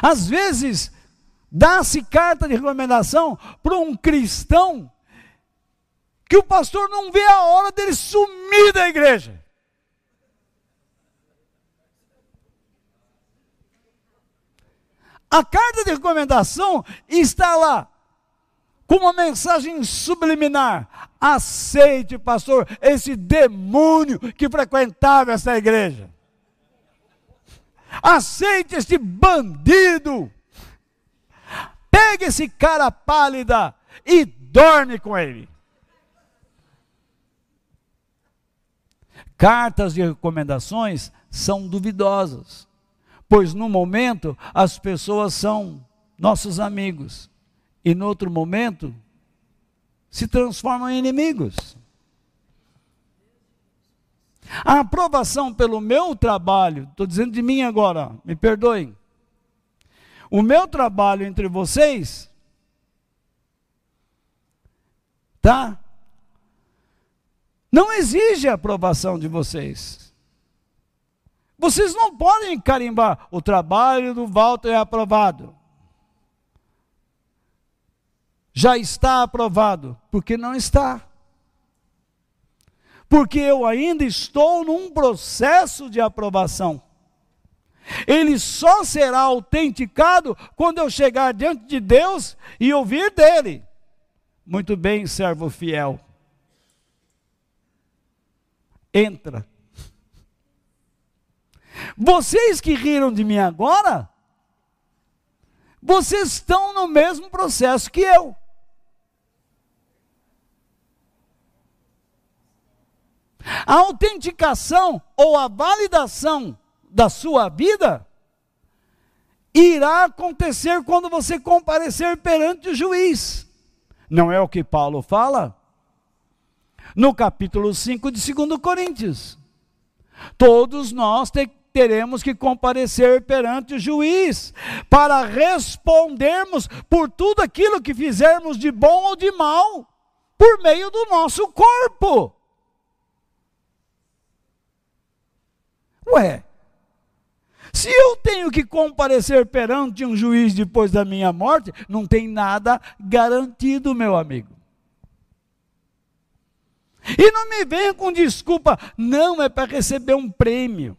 Às vezes, dá-se carta de recomendação para um cristão que o pastor não vê a hora dele sumir da igreja. A carta de recomendação está lá, com uma mensagem subliminar. Aceite, pastor, esse demônio que frequentava essa igreja. Aceite esse bandido. Pegue esse cara pálida e dorme com ele. Cartas de recomendações são duvidosas pois no momento as pessoas são nossos amigos e no outro momento se transformam em inimigos. A aprovação pelo meu trabalho, estou dizendo de mim agora, me perdoem. O meu trabalho entre vocês, tá? Não exige a aprovação de vocês. Vocês não podem carimbar. O trabalho do Walter é aprovado. Já está aprovado. Porque não está. Porque eu ainda estou num processo de aprovação. Ele só será autenticado quando eu chegar diante de Deus e ouvir dele. Muito bem, servo fiel. Entra vocês que riram de mim agora, vocês estão no mesmo processo que eu. A autenticação ou a validação da sua vida irá acontecer quando você comparecer perante o juiz. Não é o que Paulo fala? No capítulo 5 de 2 Coríntios. Todos nós te, teremos que comparecer perante o juiz para respondermos por tudo aquilo que fizermos de bom ou de mal por meio do nosso corpo. Ué, se eu tenho que comparecer perante um juiz depois da minha morte, não tem nada garantido, meu amigo. E não me venha com desculpa, não é para receber um prêmio.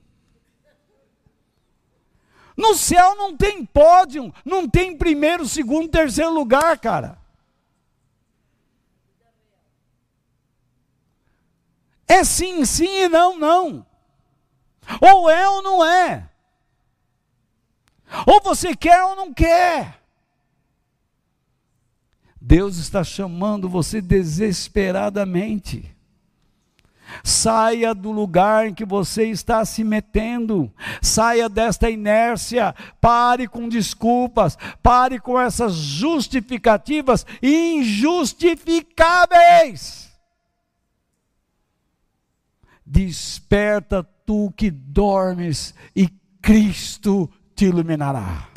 No céu não tem pódio, não tem primeiro, segundo, terceiro lugar, cara. É sim, sim e não, não. Ou é ou não é. Ou você quer ou não quer. Deus está chamando você desesperadamente. Saia do lugar em que você está se metendo, saia desta inércia, pare com desculpas, pare com essas justificativas injustificáveis. Desperta tu que dormes e Cristo te iluminará.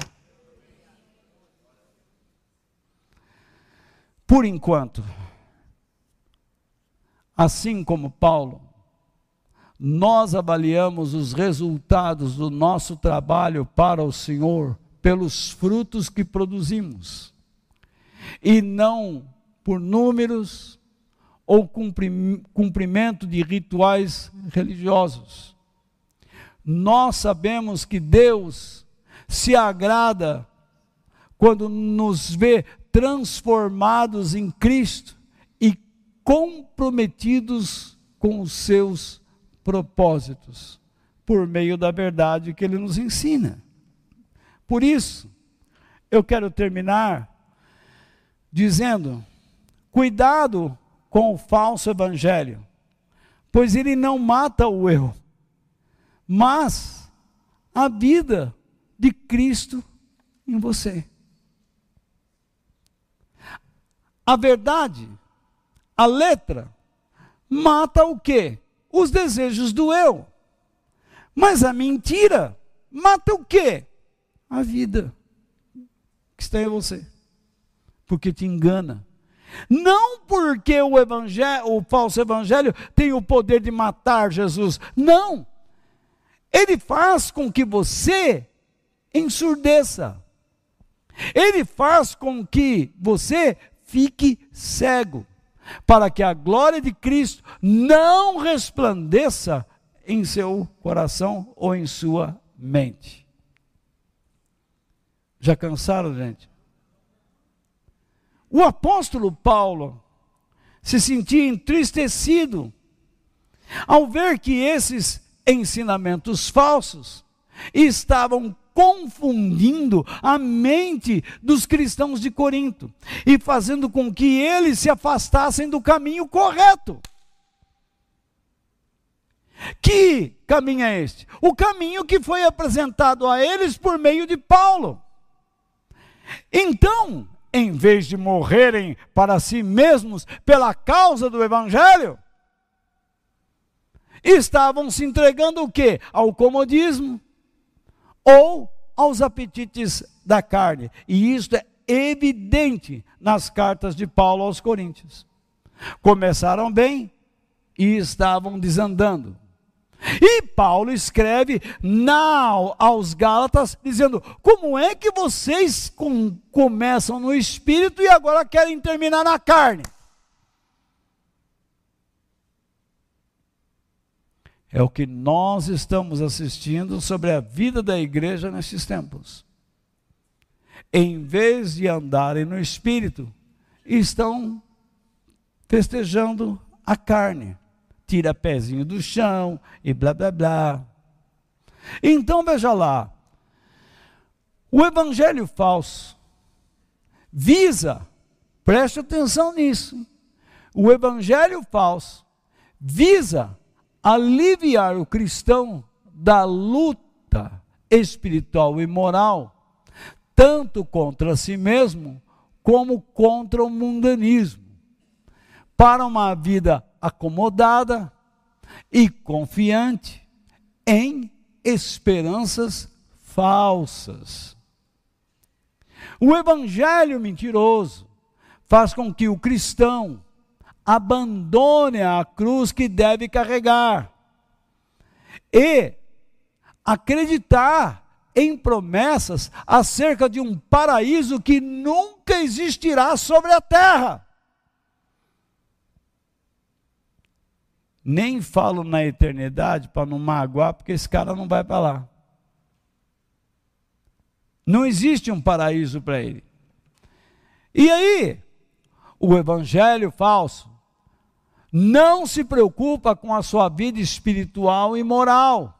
Por enquanto, assim como Paulo, nós avaliamos os resultados do nosso trabalho para o Senhor pelos frutos que produzimos, e não por números ou cumprimento de rituais religiosos. Nós sabemos que Deus se agrada quando nos vê transformados em Cristo comprometidos com os seus propósitos, por meio da verdade que ele nos ensina. Por isso, eu quero terminar dizendo: cuidado com o falso evangelho, pois ele não mata o erro, mas a vida de Cristo em você. A verdade, a letra, mata o quê? Os desejos do eu. Mas a mentira mata o quê? A vida que está em você. Porque te engana. Não porque o evangelho, o falso evangelho tem o poder de matar Jesus. Não. Ele faz com que você ensurdeça. Ele faz com que você fique cego, para que a glória de Cristo não resplandeça em seu coração ou em sua mente. Já cansaram, gente? O apóstolo Paulo se sentia entristecido ao ver que esses ensinamentos falsos estavam confundindo a mente dos cristãos de Corinto e fazendo com que eles se afastassem do caminho correto. Que caminho é este? O caminho que foi apresentado a eles por meio de Paulo. Então, em vez de morrerem para si mesmos pela causa do evangelho, estavam se entregando o quê? Ao comodismo, ou aos apetites da carne. E isto é evidente nas cartas de Paulo aos Coríntios. Começaram bem e estavam desandando. E Paulo escreve na, aos Gálatas, dizendo: Como é que vocês com, começam no espírito e agora querem terminar na carne? É o que nós estamos assistindo sobre a vida da igreja nesses tempos. Em vez de andarem no espírito, estão festejando a carne. Tira pezinho do chão e blá blá blá. Então veja lá. O evangelho falso visa, preste atenção nisso. O evangelho falso visa aliviar o cristão da luta espiritual e moral, tanto contra si mesmo como contra o mundanismo, para uma vida acomodada e confiante em esperanças falsas. O evangelho mentiroso faz com que o cristão abandone a cruz que deve carregar e acreditar em promessas acerca de um paraíso que nunca existirá sobre a terra. Nem falo na eternidade para não magoar, porque esse cara não vai para lá. Não existe um paraíso para ele. E aí, o evangelho falso não se preocupa com a sua vida espiritual e moral,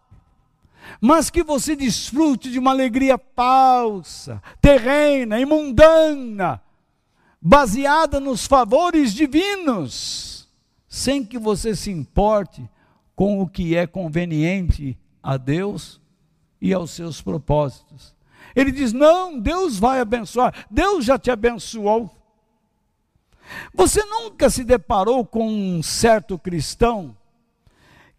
mas que você desfrute de uma alegria falsa, terrena e mundana, baseada nos favores divinos, sem que você se importe com o que é conveniente a Deus e aos seus propósitos. Ele diz: Não, Deus vai abençoar, Deus já te abençoou. Você nunca se deparou com um certo cristão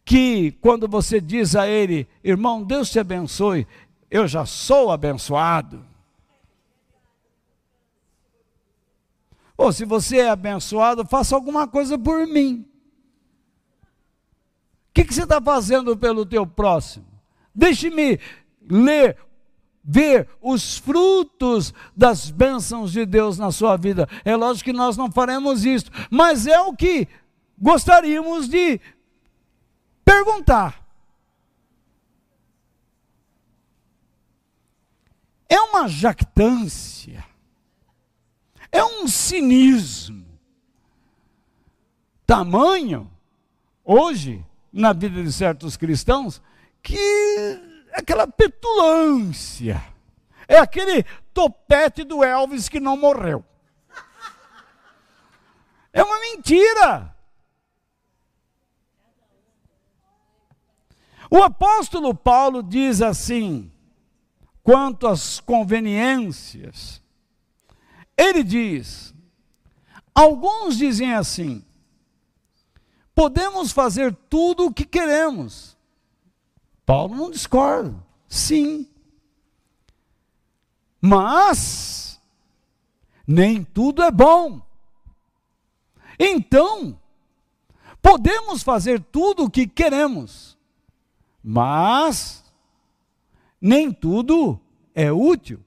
que, quando você diz a ele, irmão, Deus te abençoe, eu já sou abençoado. Ou se você é abençoado, faça alguma coisa por mim. O que, que você está fazendo pelo teu próximo? Deixe-me ler, ver os frutos das bênçãos de Deus na sua vida. É lógico que nós não faremos isso, mas é o que gostaríamos de perguntar. É uma jactância, é um cinismo. Tamanho, hoje, na vida de certos cristãos, que aquela petulância, é aquele topete do Elvis que não morreu. É uma mentira. O apóstolo Paulo diz assim: quanto às conveniências. Ele diz: alguns dizem assim, podemos fazer tudo o que queremos. Paulo não discorda, sim. Mas, nem tudo é bom. Então, podemos fazer tudo o que queremos, mas nem tudo é útil.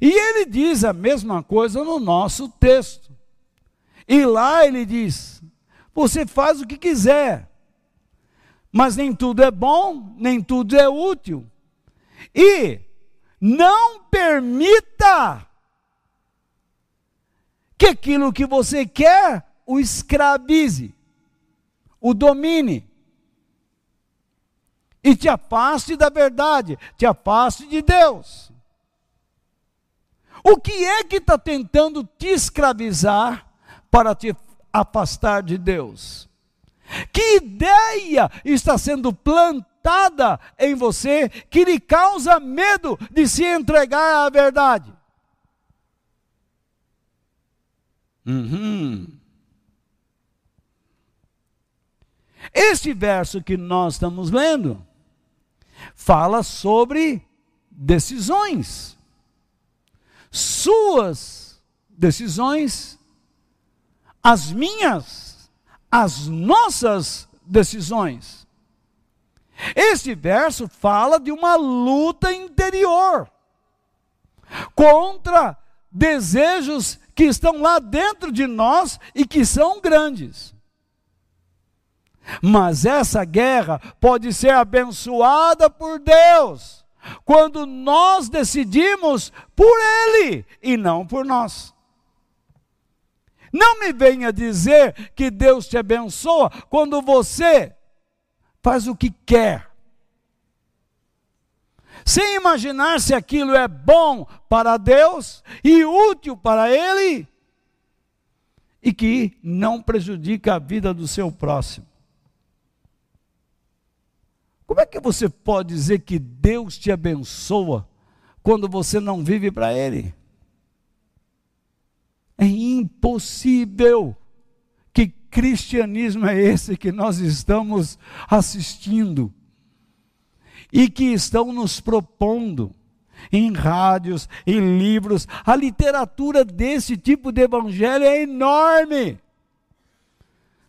E ele diz a mesma coisa no nosso texto. E lá ele diz: você faz o que quiser, mas nem tudo é bom, nem tudo é útil. E não permita que aquilo que você quer o escravize, o domine e te afaste da verdade, te afaste de Deus. O que é que está tentando te escravizar para te afastar de Deus? Que ideia está sendo plantada em você que lhe causa medo de se entregar à verdade? Uhum. Este verso que nós estamos lendo fala sobre decisões. Suas decisões, as minhas, as nossas decisões. Este verso fala de uma luta interior contra desejos que estão lá dentro de nós e que são grandes. Mas essa guerra pode ser abençoada por Deus quando nós decidimos por Ele e não por nós. Não me venha dizer que Deus te abençoa quando você faz o que quer, sem imaginar se aquilo é bom para Deus e útil para Ele e que não prejudica a vida do seu próximo. Como é que você pode dizer que Deus te abençoa quando você não vive para Ele? É impossível. Que cristianismo é esse que nós estamos assistindo e que estão nos propondo? em rádios, em livros. A literatura desse tipo de evangelho é enorme.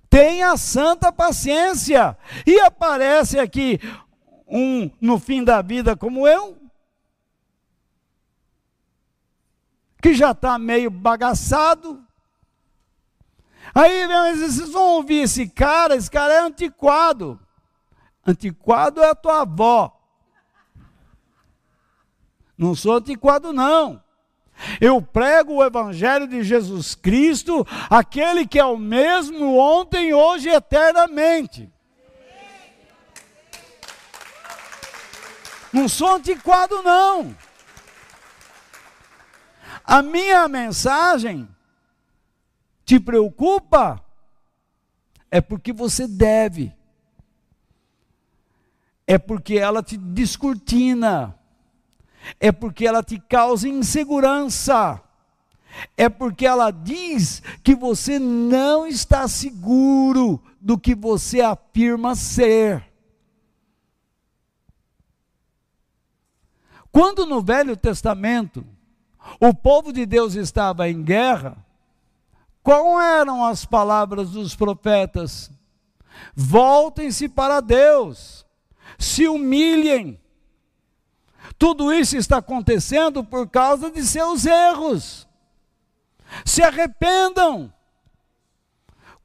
Tenha santa paciência. E aparece aqui um no fim da vida como eu, que já está meio bagaçado. Aí vocês vão ouvir esse cara, esse cara é antiquado. Antiquado é a tua avó. Não sou antiquado, não. Eu prego o Evangelho de Jesus Cristo, aquele que é o mesmo ontem, hoje e eternamente. Não sou antiquado, não. A minha mensagem te preocupa? é porque você deve. É porque ela te descortina. É porque ela te causa insegurança. É porque ela diz que você não está seguro do que você afirma ser. Quando no Velho Testamento o povo de Deus estava em guerra, quais eram as palavras dos profetas? Voltem-se para Deus, se humilhem. Tudo isso está acontecendo por causa de seus erros. Se arrependam.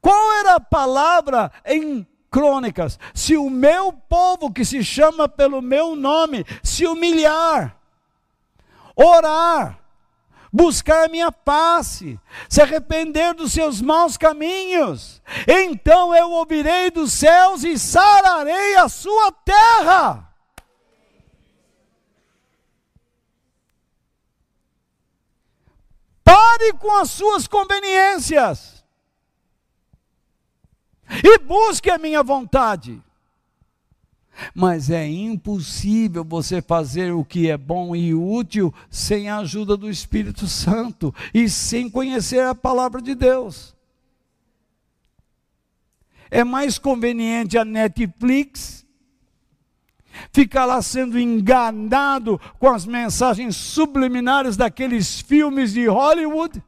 Qual era a palavra em Crônicas? Se o meu povo, que se chama pelo meu nome, se humilhar, orar, buscar minha face, se arrepender dos seus maus caminhos, então eu ouvirei dos céus e sararei a sua terra. Pare com as suas conveniências e busque a minha vontade. Mas é impossível você fazer o que é bom e útil sem a ajuda do Espírito Santo e sem conhecer a palavra de Deus. É mais conveniente a Netflix ficar lá sendo enganado com as mensagens subliminares daqueles filmes de Hollywood.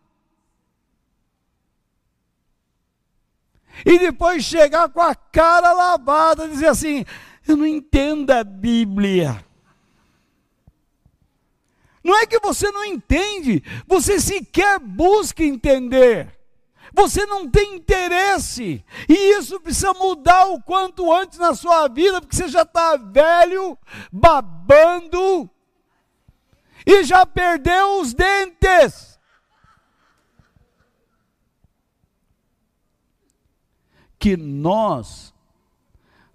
E depois chegar com a cara lavada dizer assim: eu não entendo a Bíblia. Não é que você não entende, você sequer busca entender. Você não tem interesse. E isso precisa mudar o quanto antes na sua vida, porque você já está velho, babando, e já perdeu os dentes. Que nós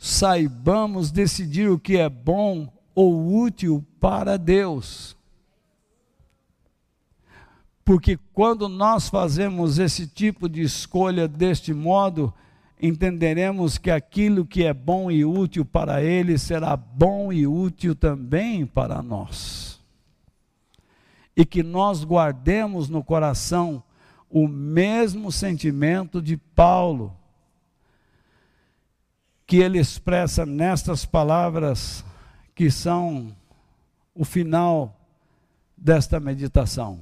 saibamos decidir o que é bom ou útil para Deus. Porque quando nós fazemos esse tipo de escolha deste modo, entenderemos que aquilo que é bom e útil para Ele será bom e útil também para nós. E que nós guardemos no coração o mesmo sentimento de Paulo que ele expressa nestas palavras que são o final desta meditação.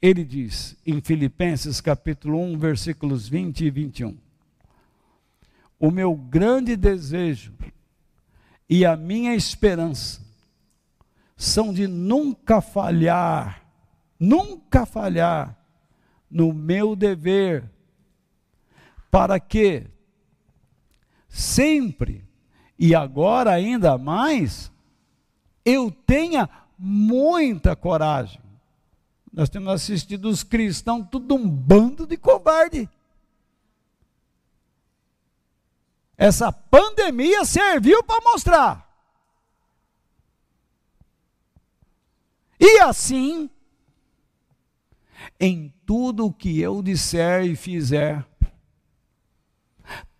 Ele diz em Filipenses capítulo 1, versículos 20 e 21. O meu grande desejo e a minha esperança são de nunca falhar, nunca falhar no meu dever, para que sempre e agora ainda mais, eu tenha muita coragem. Nós temos assistido os cristãos, tudo um bando de covarde. Essa pandemia serviu para mostrar. E assim, em tudo o que eu disser e fizer,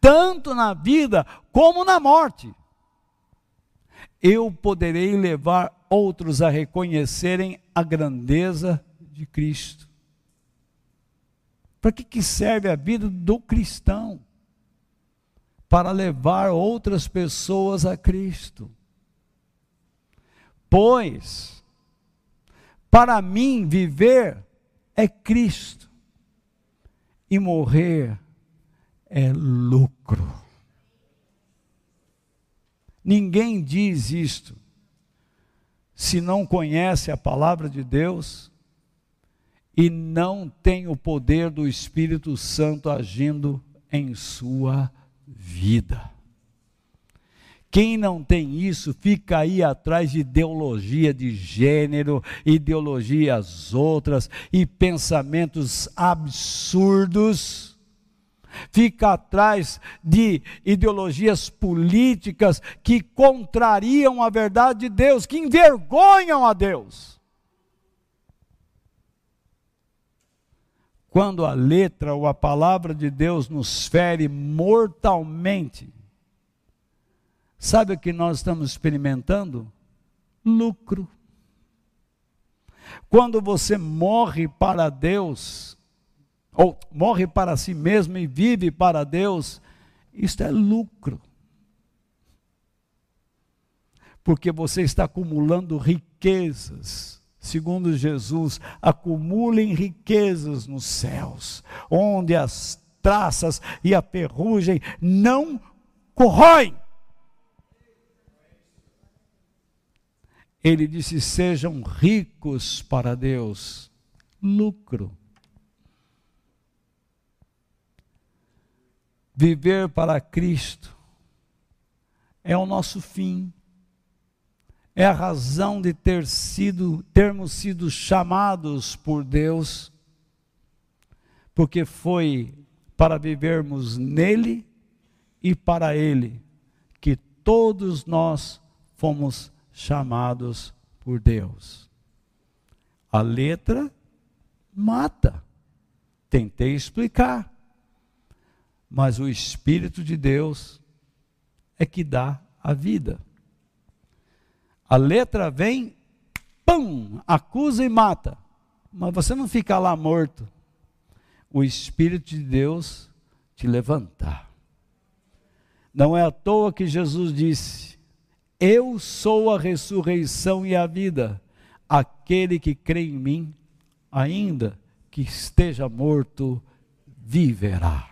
tanto na vida como na morte. Eu poderei levar outros a reconhecerem a grandeza de Cristo. Para que, que serve a vida do cristão? Para levar outras pessoas a Cristo. Pois, para mim, viver é Cristo e morrer é lucro. Ninguém diz isto se não conhece a palavra de Deus e não tem o poder do Espírito Santo agindo em sua vida. Quem não tem isso fica aí atrás de ideologia de gênero, ideologias outras e pensamentos absurdos fica atrás de ideologias políticas que contrariam a verdade de Deus, que envergonham a Deus. quando a letra ou a palavra de Deus nos fere mortalmente, sabe o que nós estamos experimentando? Lucro. Quando você morre para Deus, ou morre para si mesmo e vive para Deus, isto é lucro. Porque você está acumulando riquezas segundo Jesus, acumulem riquezas nos céus, onde as traças e a ferrugem não corroem. Ele disse: sejam ricos para Deus, lucro. Viver para Cristo é o nosso fim é a razão de ter sido, termos sido chamados por Deus, porque foi para vivermos nele e para ele que todos nós fomos chamados por Deus. A letra mata. Tentei explicar. Mas o Espírito de Deus é que dá a vida. A letra vem, pum, acusa e mata. Mas você não fica lá morto. O Espírito de Deus te levantar. Não é à toa que Jesus disse: Eu sou a ressurreição e a vida. Aquele que crê em mim, ainda que esteja morto, viverá.